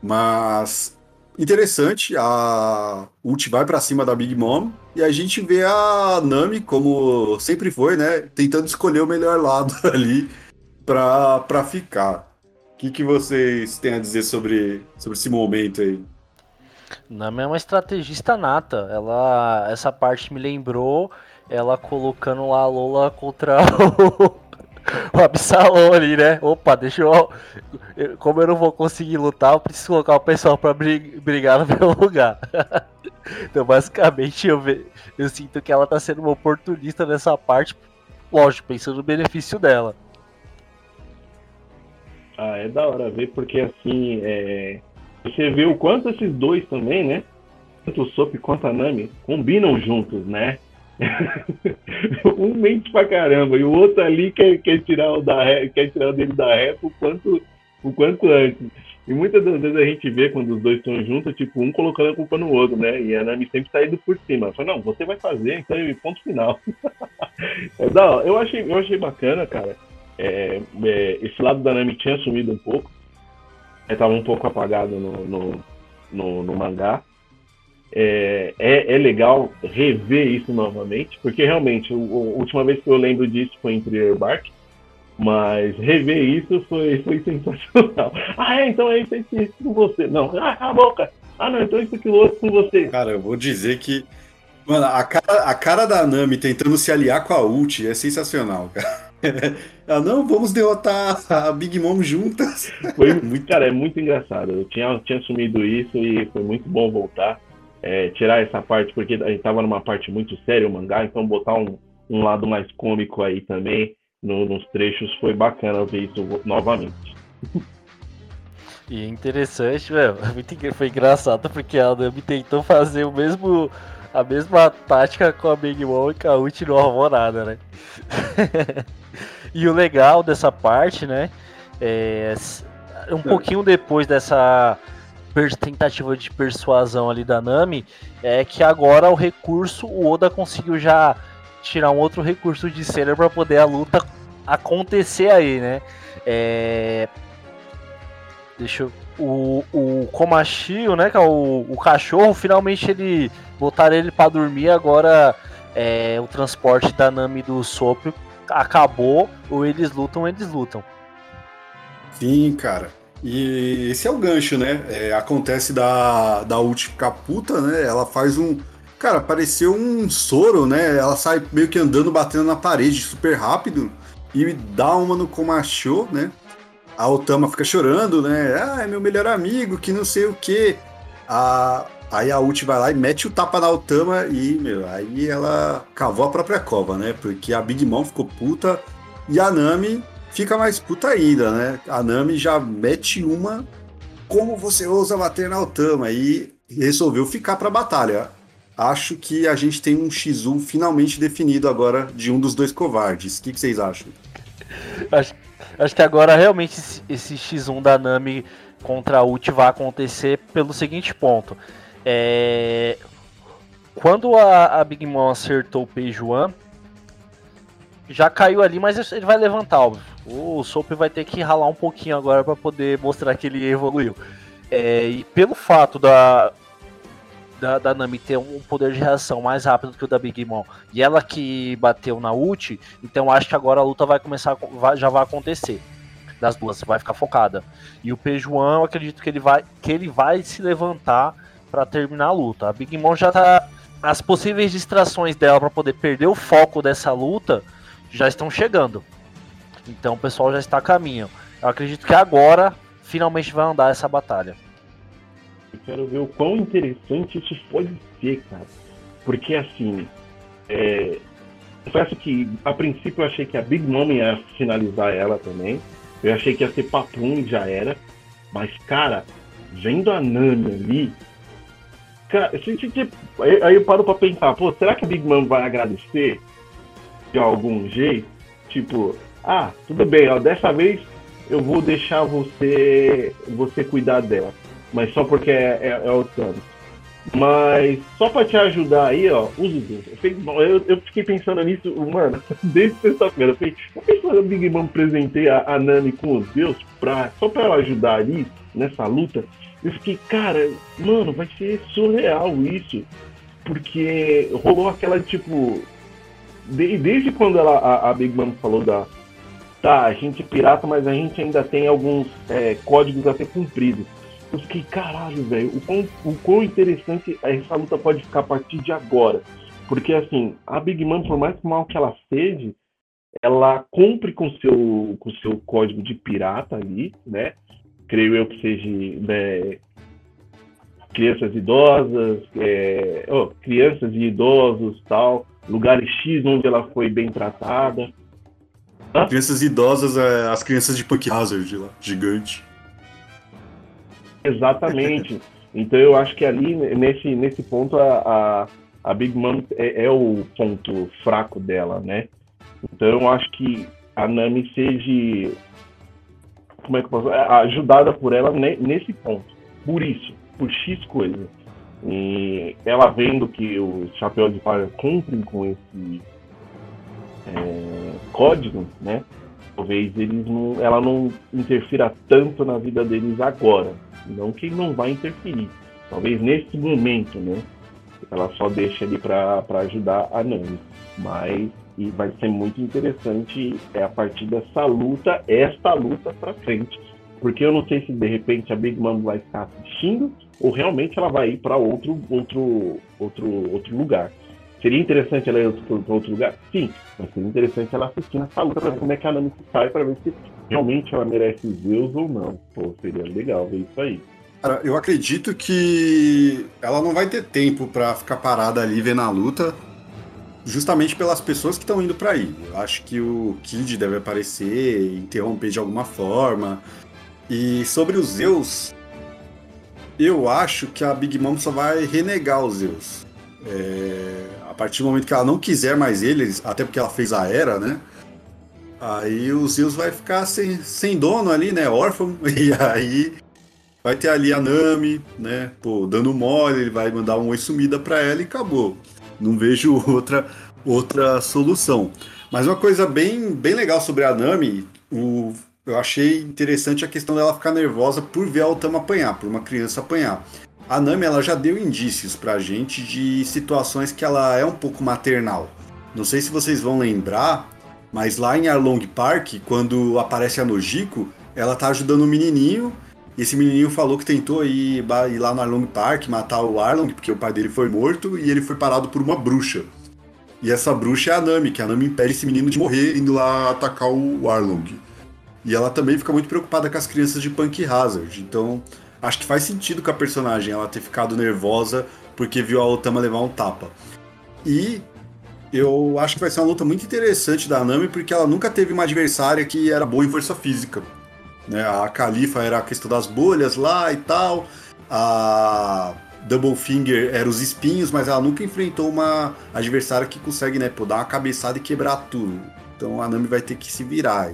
Mas interessante, a ult vai para cima da Big Mom e a gente vê a Nami, como sempre foi, né? Tentando escolher o melhor lado ali para ficar que, que vocês têm a dizer sobre, sobre esse momento aí? Nami é uma estrategista nata. Ela, essa parte me lembrou ela colocando lá a Lola contra o, o Absalom ali, né? Opa, deixa eu. Como eu não vou conseguir lutar, eu preciso colocar o pessoal pra brigar no meu lugar. então, basicamente, eu, ve... eu sinto que ela tá sendo uma oportunista nessa parte. Lógico, pensando no benefício dela. Ah, é da hora ver, porque assim, é... você vê o quanto esses dois também, né? Tanto o Sop quanto a Nami combinam juntos, né? um mente pra caramba, e o outro ali quer, quer, tirar, o da quer tirar o dele da ré o quanto, o quanto antes. E muitas das vezes a gente vê quando os dois estão juntos, tipo, um colocando a culpa no outro, né? E a Nami sempre saindo por cima. Fala, não, você vai fazer, então ponto final. é da hora. Eu achei, eu achei bacana, cara. É, é, esse lado da Nami tinha sumido um pouco. Estava um pouco apagado no, no, no, no mangá. É, é, é, legal rever isso novamente, porque realmente, a última vez que eu lembro disso foi em Thriller Bark, Mas rever isso foi, foi sensacional. Ah, é, então é isso, é isso com você. Não, ah, a boca. Ah, não, então é isso, aquilo outro com você. Cara, eu vou dizer que. Mano, a cara, a cara da Nami tentando se aliar com a Ult é sensacional, cara. Ah, não, vamos derrotar a Big Mom juntas. Foi muito, cara, é muito engraçado. Eu tinha, tinha assumido isso e foi muito bom voltar. É, tirar essa parte, porque a gente tava numa parte muito séria, o mangá, então botar um, um lado mais cômico aí também no, nos trechos foi bacana ver isso novamente. E é interessante, velho, foi engraçado porque a Nami tentou fazer o mesmo a mesma tática com a Big Mom e com a Uchi não arrumou nada, né? e o legal dessa parte, né? É, um pouquinho depois dessa tentativa de persuasão ali da Nami, é que agora o recurso, o Oda conseguiu já tirar um outro recurso de cena para poder a luta acontecer aí, né? É... Deixa eu... O, o Komashio, né, que é o, o cachorro, finalmente ele botaram ele para dormir, agora é, o transporte da Nami do Sopro acabou, ou eles lutam, eles lutam. Sim, cara. E esse é o gancho, né? É, acontece da, da ult ficar puta, né? Ela faz um. Cara, pareceu um soro, né? Ela sai meio que andando, batendo na parede super rápido e dá uma no Komacho, né? A Otama fica chorando, né? Ah, é meu melhor amigo, que não sei o quê. A, Aí a ult vai lá e mete o tapa na Otama e, meu, aí ela cavou a própria cova, né? Porque a Big Mom ficou puta e a Nami fica mais puta ainda, né? A Nami já mete uma como você ousa bater na Otama e resolveu ficar pra batalha. Acho que a gente tem um X1 finalmente definido agora de um dos dois covardes. O que, que vocês acham? Acho, acho que agora realmente esse X1 da Nami contra a ult vai acontecer pelo seguinte ponto é... Quando a, a, Big Mom acertou o Peijuan, já caiu ali, mas ele vai levantar, óbvio. O Soap vai ter que ralar um pouquinho agora para poder mostrar que ele evoluiu. É, e pelo fato da, da, da, Nami ter um poder de reação mais rápido que o da Big Mom e ela que bateu na ult, então acho que agora a luta vai começar, vai, já vai acontecer. Das duas, vai ficar focada. E o Pejuan, eu acredito que ele vai, que ele vai se levantar para terminar a luta. A Big Mom já tá. As possíveis distrações dela para poder perder o foco dessa luta já estão chegando. Então o pessoal já está a caminho. Eu acredito que agora finalmente vai andar essa batalha. Eu quero ver o quão interessante isso pode ser, cara. Porque assim. É... Confesso que a princípio eu achei que a Big Mom ia finalizar ela também. Eu achei que ia ser papum e já era. Mas, cara, vendo a Nami ali, Cara, aí eu paro pra pensar, pô, será que a Big Mom vai agradecer de algum jeito? Tipo, ah, tudo bem, ó, dessa vez eu vou deixar você você cuidar dela. Mas só porque é, é, é o Thanos. Mas só pra te ajudar aí, ó, use Deus. Eu, eu, fiquei pensando nisso, mano, desde sexta-feira. Eu pensei, a Big Mom presenteia a, Nani com os Deus pra, só pra ela ajudar ali nessa luta. Eu fiquei, cara, mano, vai ser surreal isso. Porque rolou aquela, tipo. De, desde quando ela, a, a, Big Mom falou da. Tá, a gente é pirata, mas a gente ainda tem alguns é, códigos a ser cumpridos. Eu fiquei, caralho, velho, o quão, o quão interessante essa luta pode ficar a partir de agora. Porque, assim, a Big Mom, por mais mal que ela seja, ela cumpre com seu, o seu código de pirata ali, né? Creio eu que seja né, crianças idosas, é, oh, crianças e idosos, tal, lugares X onde ela foi bem tratada. Hã? Crianças idosas, é, as crianças de Punk Hazard lá, gigante. Exatamente. então eu acho que ali, nesse, nesse ponto, a, a, a Big Mom é, é, o ponto fraco dela, né? Então eu acho que a Nami seja como é que posso, é, ajudada por ela nesse ponto. Por isso, por X coisa. E ela vendo que os chapéus de palha cumprem com esse é, código, né? Talvez eles não, ela não interfira tanto na vida deles agora. Não que não vai interferir. Talvez nesse momento, né? Ela só deixa ali para ajudar a Nami. Mas E vai ser muito interessante é, a partir dessa luta, esta luta pra frente. Porque eu não sei se de repente a Big Mom vai ficar assistindo ou realmente ela vai ir para outro, outro, outro, outro lugar. Seria interessante ela ir para outro lugar? Sim, mas seria interessante ela assistir nessa luta para ver como é que a Nami sai, para ver se realmente ela merece Zeus ou não. Pô, seria legal ver isso aí. Cara, eu acredito que ela não vai ter tempo para ficar parada ali vendo a luta, justamente pelas pessoas que estão indo para aí. Eu acho que o Kid deve aparecer, interromper de alguma forma. E sobre os Zeus, eu acho que a Big Mom só vai renegar os Zeus. É, a partir do momento que ela não quiser mais eles, até porque ela fez a era, né? Aí o Zeus vai ficar sem, sem dono ali, né? Órfão. E aí vai ter ali a Nami, né? Pô, dando mole, ele vai mandar um oi sumida pra ela e acabou. Não vejo outra, outra solução. Mas uma coisa bem, bem legal sobre a Nami, o, eu achei interessante a questão dela ficar nervosa por ver a Otama apanhar, por uma criança apanhar. A Nami ela já deu indícios pra gente de situações que ela é um pouco maternal. Não sei se vocês vão lembrar, mas lá em Arlong Park, quando aparece a Nojiko, ela tá ajudando o menininho e esse menininho falou que tentou ir, ir lá no Arlong Park, matar o Arlong, porque o pai dele foi morto, e ele foi parado por uma bruxa. E essa bruxa é a Nami, que a Nami impede esse menino de morrer indo lá atacar o Arlong. E ela também fica muito preocupada com as crianças de Punk Hazard. Então, acho que faz sentido com a personagem ela ter ficado nervosa porque viu a Otama levar um tapa. E eu acho que vai ser uma luta muito interessante da Nami, porque ela nunca teve uma adversária que era boa em força física. Né? A Califa era a questão das bolhas lá e tal. A Double Finger era os espinhos, mas ela nunca enfrentou uma adversária que consegue, né, pô, dar uma cabeçada e quebrar tudo. Então a Nami vai ter que se virar.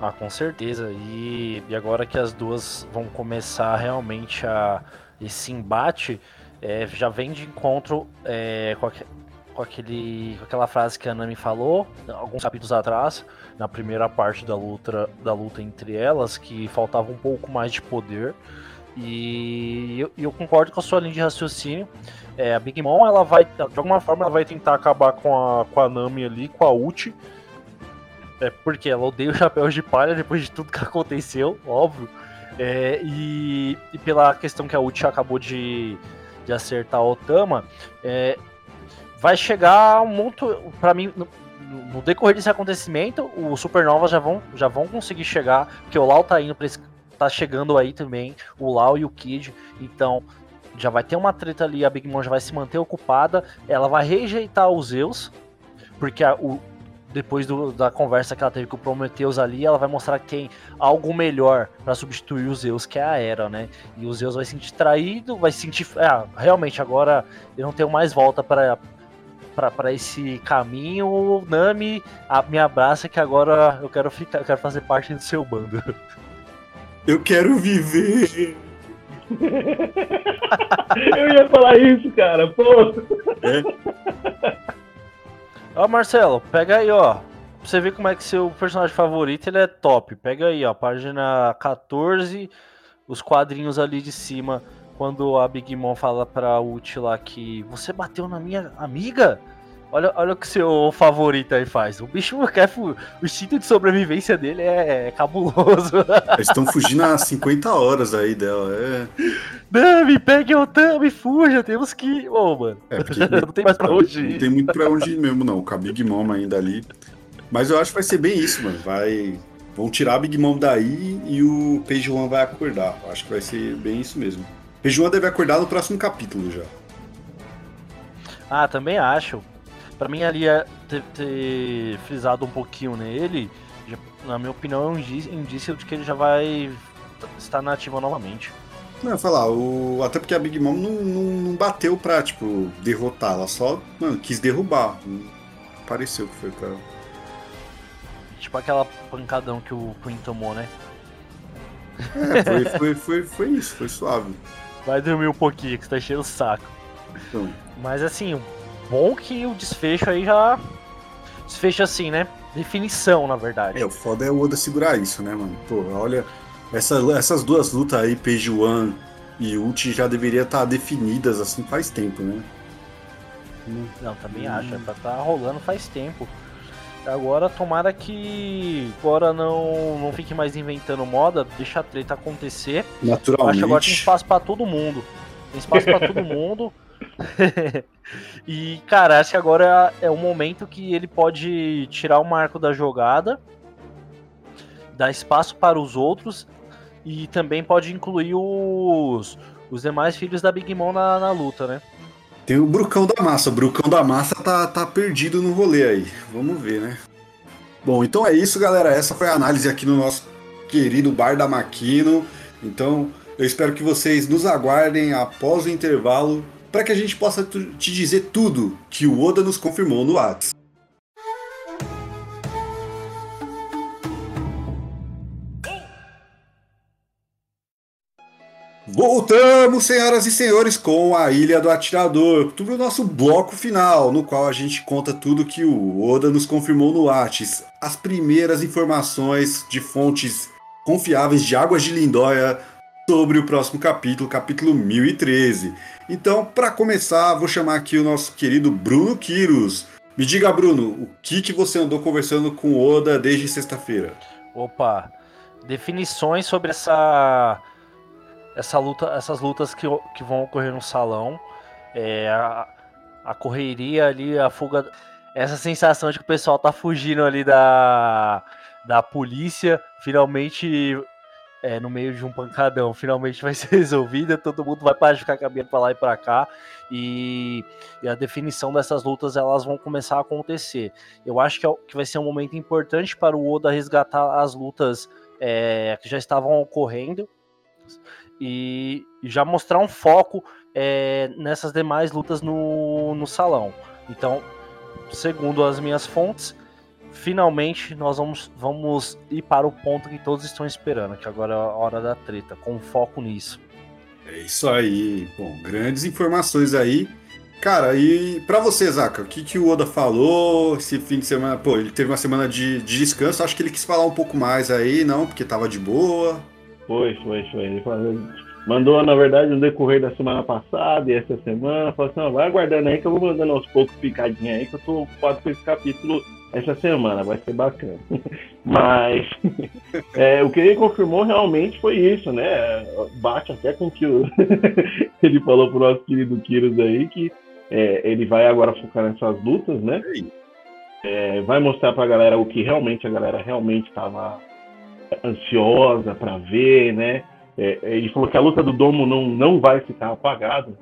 Ah, com certeza. E, e agora que as duas vão começar realmente a esse embate, é, já vem de encontro é, com, com, aquele, com aquela frase que a Nami falou alguns capítulos atrás, na primeira parte da luta, da luta entre elas, que faltava um pouco mais de poder. E eu, eu concordo com a sua linha de raciocínio. É, a Big Mom, ela vai, de alguma forma, ela vai tentar acabar com a, com a Nami ali, com a ult. É porque ela odeia o chapéu de palha depois de tudo que aconteceu, óbvio. É, e, e, pela questão que a ult acabou de, de acertar a Otama, é, vai chegar um monte. para mim, no decorrer desse acontecimento, os Supernovas já vão, já vão conseguir chegar, porque o Lau tá indo para tá chegando aí também, o Lau e o Kid, então já vai ter uma treta ali, a Big Mom já vai se manter ocupada, ela vai rejeitar os Zeus, porque a, o, depois do, da conversa que ela teve com o Prometheus ali, ela vai mostrar que tem algo melhor para substituir os Zeus, que é a Era, né? E os Zeus vai se sentir traído, vai se sentir. É, realmente, agora eu não tenho mais volta para para esse caminho, Nami, a, me abraça que agora eu quero ficar, eu quero fazer parte do seu bando. Eu quero viver. eu ia falar isso, cara, pô. É. Ó, Marcelo, pega aí, ó. Pra você ver como é que seu personagem favorito ele é top. Pega aí, ó, página 14, os quadrinhos ali de cima quando a Big Mom fala pra Ult lá que você bateu na minha amiga, olha, olha o que seu favorito aí faz. O bicho quer o instinto de sobrevivência dele é, é cabuloso. Eles estão fugindo há 50 horas aí dela, é. Nami, pegue o Tami, fuja, temos que. Ô, oh, mano. É, porque não tem mais pra onde ir. Não tem muito pra onde ir mesmo, não. Com a Big Mom ainda ali. Mas eu acho que vai ser bem isso, mano. Vai. Vão tirar a Big Mom daí e o Page One vai acordar. Eu acho que vai ser bem isso mesmo. Rejuan deve acordar no próximo capítulo já. Ah, também acho. Para mim ali é ter, ter, frisado um pouquinho nele, já, na minha opinião, é um indício de que ele já vai estar nativa novamente. Não, falar, o... até porque a Big Mom não, não, não bateu pra, tipo, derrotar, ela só mano, quis derrubar. Não pareceu que foi pra. Tipo aquela pancadão que o Queen tomou, né? É, foi, foi, foi, foi isso, foi suave. Vai dormir um pouquinho, que você tá enchendo o saco. Então. Mas assim, bom que o desfecho aí já. Desfecho assim, né? Definição, na verdade. É, o foda é o Oda segurar isso, né, mano? Pô, olha. Essa, essas duas lutas aí, One e Ulti, já deveria estar tá definidas assim faz tempo, né? Não, também hum. acho. É pra tá rolando faz tempo. Agora tomara que agora não, não fique mais inventando moda, deixa a treta acontecer. Naturalmente. Acho que agora tem espaço para todo mundo. Tem espaço para todo mundo. e, cara, acho que agora é o momento que ele pode tirar o marco da jogada, dar espaço para os outros e também pode incluir os, os demais filhos da Big Mom na, na luta, né? Tem o Brucão da Massa. O Brucão da Massa tá, tá perdido no rolê aí. Vamos ver, né? Bom, então é isso, galera. Essa foi a análise aqui no nosso querido Bar da Maquino. Então, eu espero que vocês nos aguardem após o intervalo para que a gente possa te dizer tudo que o Oda nos confirmou no WhatsApp. Voltamos, senhoras e senhores, com a Ilha do Atirador, tudo o nosso bloco final, no qual a gente conta tudo que o Oda nos confirmou no Whats, as primeiras informações de fontes confiáveis de Águas de Lindóia sobre o próximo capítulo, capítulo 1013. Então, para começar, vou chamar aqui o nosso querido Bruno Quiros. Me diga, Bruno, o que, que você andou conversando com o Oda desde sexta-feira? Opa, definições sobre essa essa luta, essas lutas que, que vão ocorrer no salão, é, a, a correria ali, a fuga, essa sensação de que o pessoal tá fugindo ali da, da polícia, finalmente é, no meio de um pancadão, finalmente vai ser resolvida, todo mundo vai parar de ficar caminhando para lá e para cá, e, e, a definição dessas lutas elas vão começar a acontecer. Eu acho que, é, que vai ser um momento importante para o Oda resgatar as lutas é, que já estavam ocorrendo, e, já mostrar um foco é, nessas demais lutas no, no salão. Então, segundo as minhas fontes, finalmente nós vamos, vamos ir para o ponto que todos estão esperando, que agora é a hora da treta, com foco nisso. É isso aí. Bom, grandes informações aí. Cara, e para você, Zaka, o que, que o Oda falou esse fim de semana? Pô, ele teve uma semana de, de descanso, acho que ele quis falar um pouco mais aí, não? Porque tava de boa. Foi, foi, foi. Ele falou, mandou, na verdade, no decorrer da semana passada e essa semana. Falou assim: vai aguardando aí que eu vou mandando aos poucos picadinha aí, que eu tô ocupado com esse capítulo essa semana, vai ser bacana. Mas é, o que ele confirmou realmente foi isso, né? Bate até com o que ele falou pro nosso querido Kiros aí, que é, ele vai agora focar nessas lutas, né? É, vai mostrar pra galera o que realmente a galera realmente estava ansiosa para ver, né? É, é, ele falou que a luta do Domo não, não vai ficar apagada.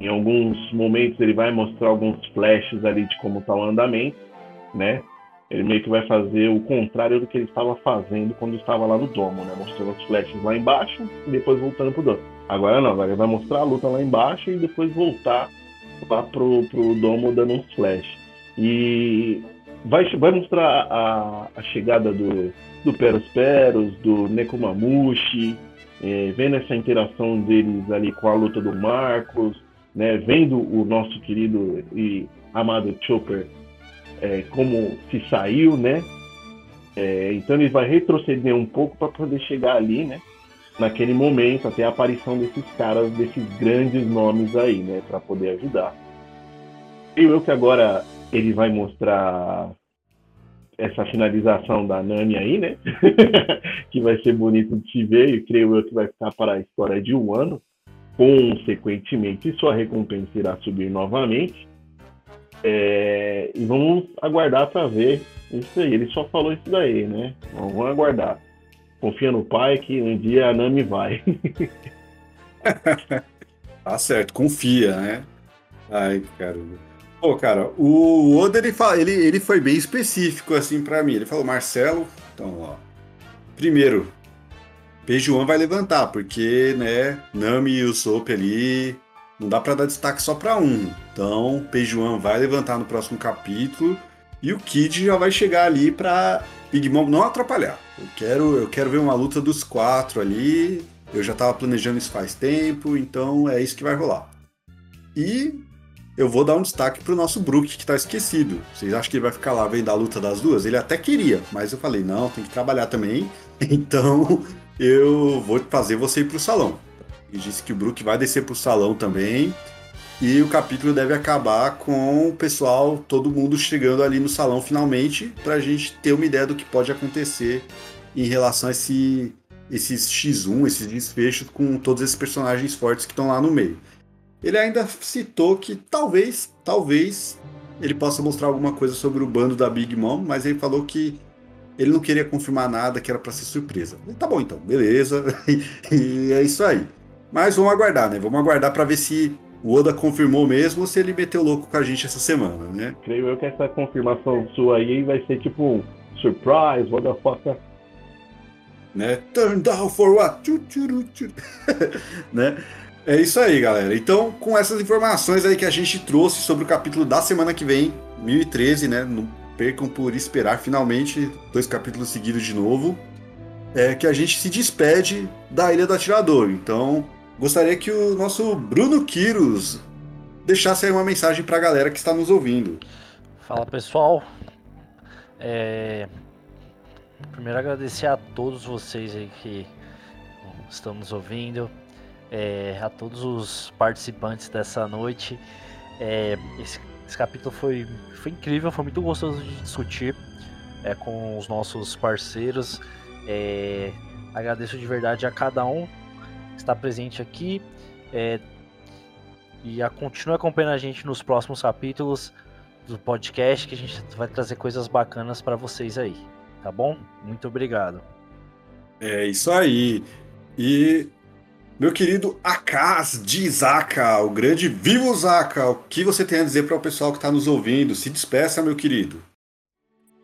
Em alguns momentos ele vai mostrar alguns flashes ali de como está o andamento, né? Ele meio que vai fazer o contrário do que ele estava fazendo quando estava lá no Domo, né? Mostrando os flashes lá embaixo e depois voltando pro Domo. Agora não, agora ele vai mostrar a luta lá embaixo e depois voltar lá pro, pro Domo dando uns flashes. E vai, vai mostrar a, a chegada do, do Peros Peros, do Nekomamushi, é, vendo essa interação deles ali com a luta do Marcos, né, vendo o nosso querido e amado Chopper é, como se saiu, né? É, então ele vai retroceder um pouco para poder chegar ali, né? Naquele momento, até a aparição desses caras, desses grandes nomes aí, né? Para poder ajudar. E eu que agora ele vai mostrar essa finalização da Nani aí, né? que vai ser bonito de se ver e creio eu que vai ficar para a história de um ano. Consequentemente, sua recompensa irá subir novamente. É... e vamos aguardar para ver isso aí. Ele só falou isso daí, né? Vamos aguardar. Confia no pai que um dia a Nami vai. tá certo, confia, né? Ai, caramba. Pô, cara, o Oda ele, fala, ele, ele foi bem específico assim para mim. Ele falou, Marcelo, então, ó. Primeiro, Peijuan vai levantar, porque, né, Nami e o Sop ali não dá para dar destaque só para um. Então, Peijuan vai levantar no próximo capítulo e o Kid já vai chegar ali para Big Mom não atrapalhar. Eu quero, eu quero ver uma luta dos quatro ali. Eu já tava planejando isso faz tempo, então é isso que vai rolar. E eu vou dar um destaque pro nosso Brook, que tá esquecido. Vocês acham que ele vai ficar lá vendo a luta das duas? Ele até queria, mas eu falei, não, tem que trabalhar também. Então eu vou fazer você ir pro salão. Ele disse que o Brook vai descer pro salão também. E o capítulo deve acabar com o pessoal, todo mundo chegando ali no salão finalmente, pra gente ter uma ideia do que pode acontecer em relação a esse, esses X1, esses desfechos com todos esses personagens fortes que estão lá no meio. Ele ainda citou que talvez, talvez ele possa mostrar alguma coisa sobre o bando da Big Mom, mas ele falou que ele não queria confirmar nada, que era para ser surpresa. Tá bom então, beleza. e é isso aí. Mas vamos aguardar, né? Vamos aguardar para ver se o Oda confirmou mesmo ou se ele meteu louco com a gente essa semana, né? Creio eu que essa confirmação sua aí vai ser tipo surprise, what the fuck. Né? Turn down for what? né? É isso aí, galera. Então, com essas informações aí que a gente trouxe sobre o capítulo da semana que vem, 1013, né? Não percam por esperar finalmente dois capítulos seguidos de novo. É que a gente se despede da Ilha do Atirador. Então, gostaria que o nosso Bruno Quiros deixasse aí uma mensagem para a galera que está nos ouvindo. Fala pessoal. É... Primeiro agradecer a todos vocês aí que estão nos ouvindo é, a todos os participantes dessa noite. É, esse, esse, capítulo foi, foi incrível, foi muito gostoso de discutir é, com os nossos parceiros. É, agradeço de verdade a cada um que está presente aqui. É, e a, continue acompanhando a gente nos próximos capítulos do podcast, que a gente vai trazer coisas bacanas para vocês aí. Tá bom? Muito obrigado. É isso aí. E meu querido Akaz de Zaka, o grande Vivo Zaka, o que você tem a dizer para o pessoal que está nos ouvindo? Se despeça, meu querido.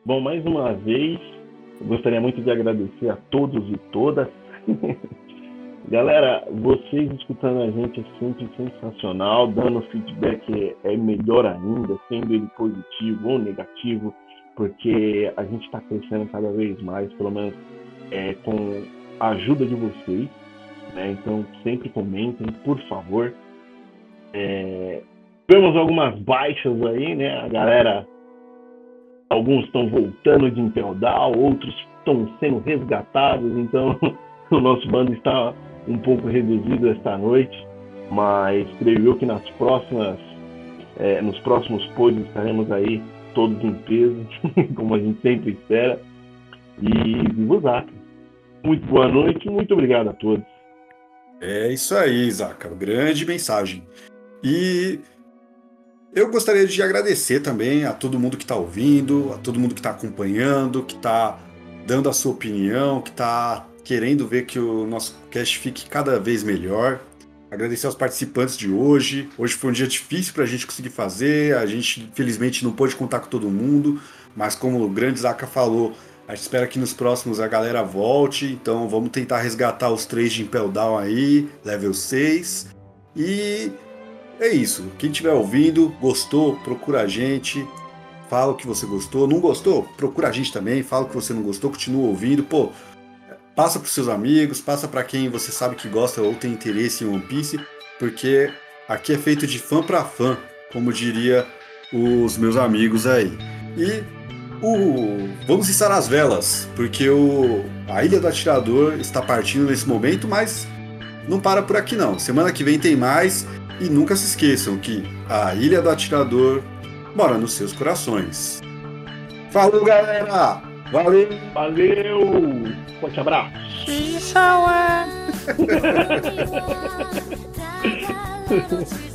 Bom, mais uma vez, gostaria muito de agradecer a todos e todas. Galera, vocês escutando a gente é sempre sensacional, dando feedback é melhor ainda, sendo ele positivo ou negativo, porque a gente está crescendo cada vez mais, pelo menos é, com a ajuda de vocês. Né? Então sempre comentem, por favor. É... Vemos algumas baixas aí, né? A galera, alguns estão voltando de Impeldal, outros estão sendo resgatados, então o nosso bando está um pouco reduzido esta noite, mas creio eu que nas próximas, é, nos próximos posts estaremos aí todos em peso, como a gente sempre espera. E viva o Muito boa noite, muito obrigado a todos. É isso aí, Zaca. Grande mensagem. E eu gostaria de agradecer também a todo mundo que está ouvindo, a todo mundo que está acompanhando, que está dando a sua opinião, que está querendo ver que o nosso cast fique cada vez melhor. Agradecer aos participantes de hoje. Hoje foi um dia difícil para a gente conseguir fazer. A gente, infelizmente, não pôde contar com todo mundo. Mas, como o grande Zaca falou, a gente espera que nos próximos a galera volte, então vamos tentar resgatar os três de Impel Down aí, level 6. E é isso. Quem estiver ouvindo, gostou, procura a gente. Fala o que você gostou. Não gostou? Procura a gente também. Fala o que você não gostou, continua ouvindo. Pô, passa para seus amigos, passa para quem você sabe que gosta ou tem interesse em One Piece, porque aqui é feito de fã para fã, como diria os meus amigos aí. E o, vamos içar as velas, porque o, a Ilha do Atirador está partindo nesse momento, mas não para por aqui não. Semana que vem tem mais e nunca se esqueçam que a Ilha do Atirador mora nos seus corações. Falou, galera! Valeu! Valeu! Forte abraço!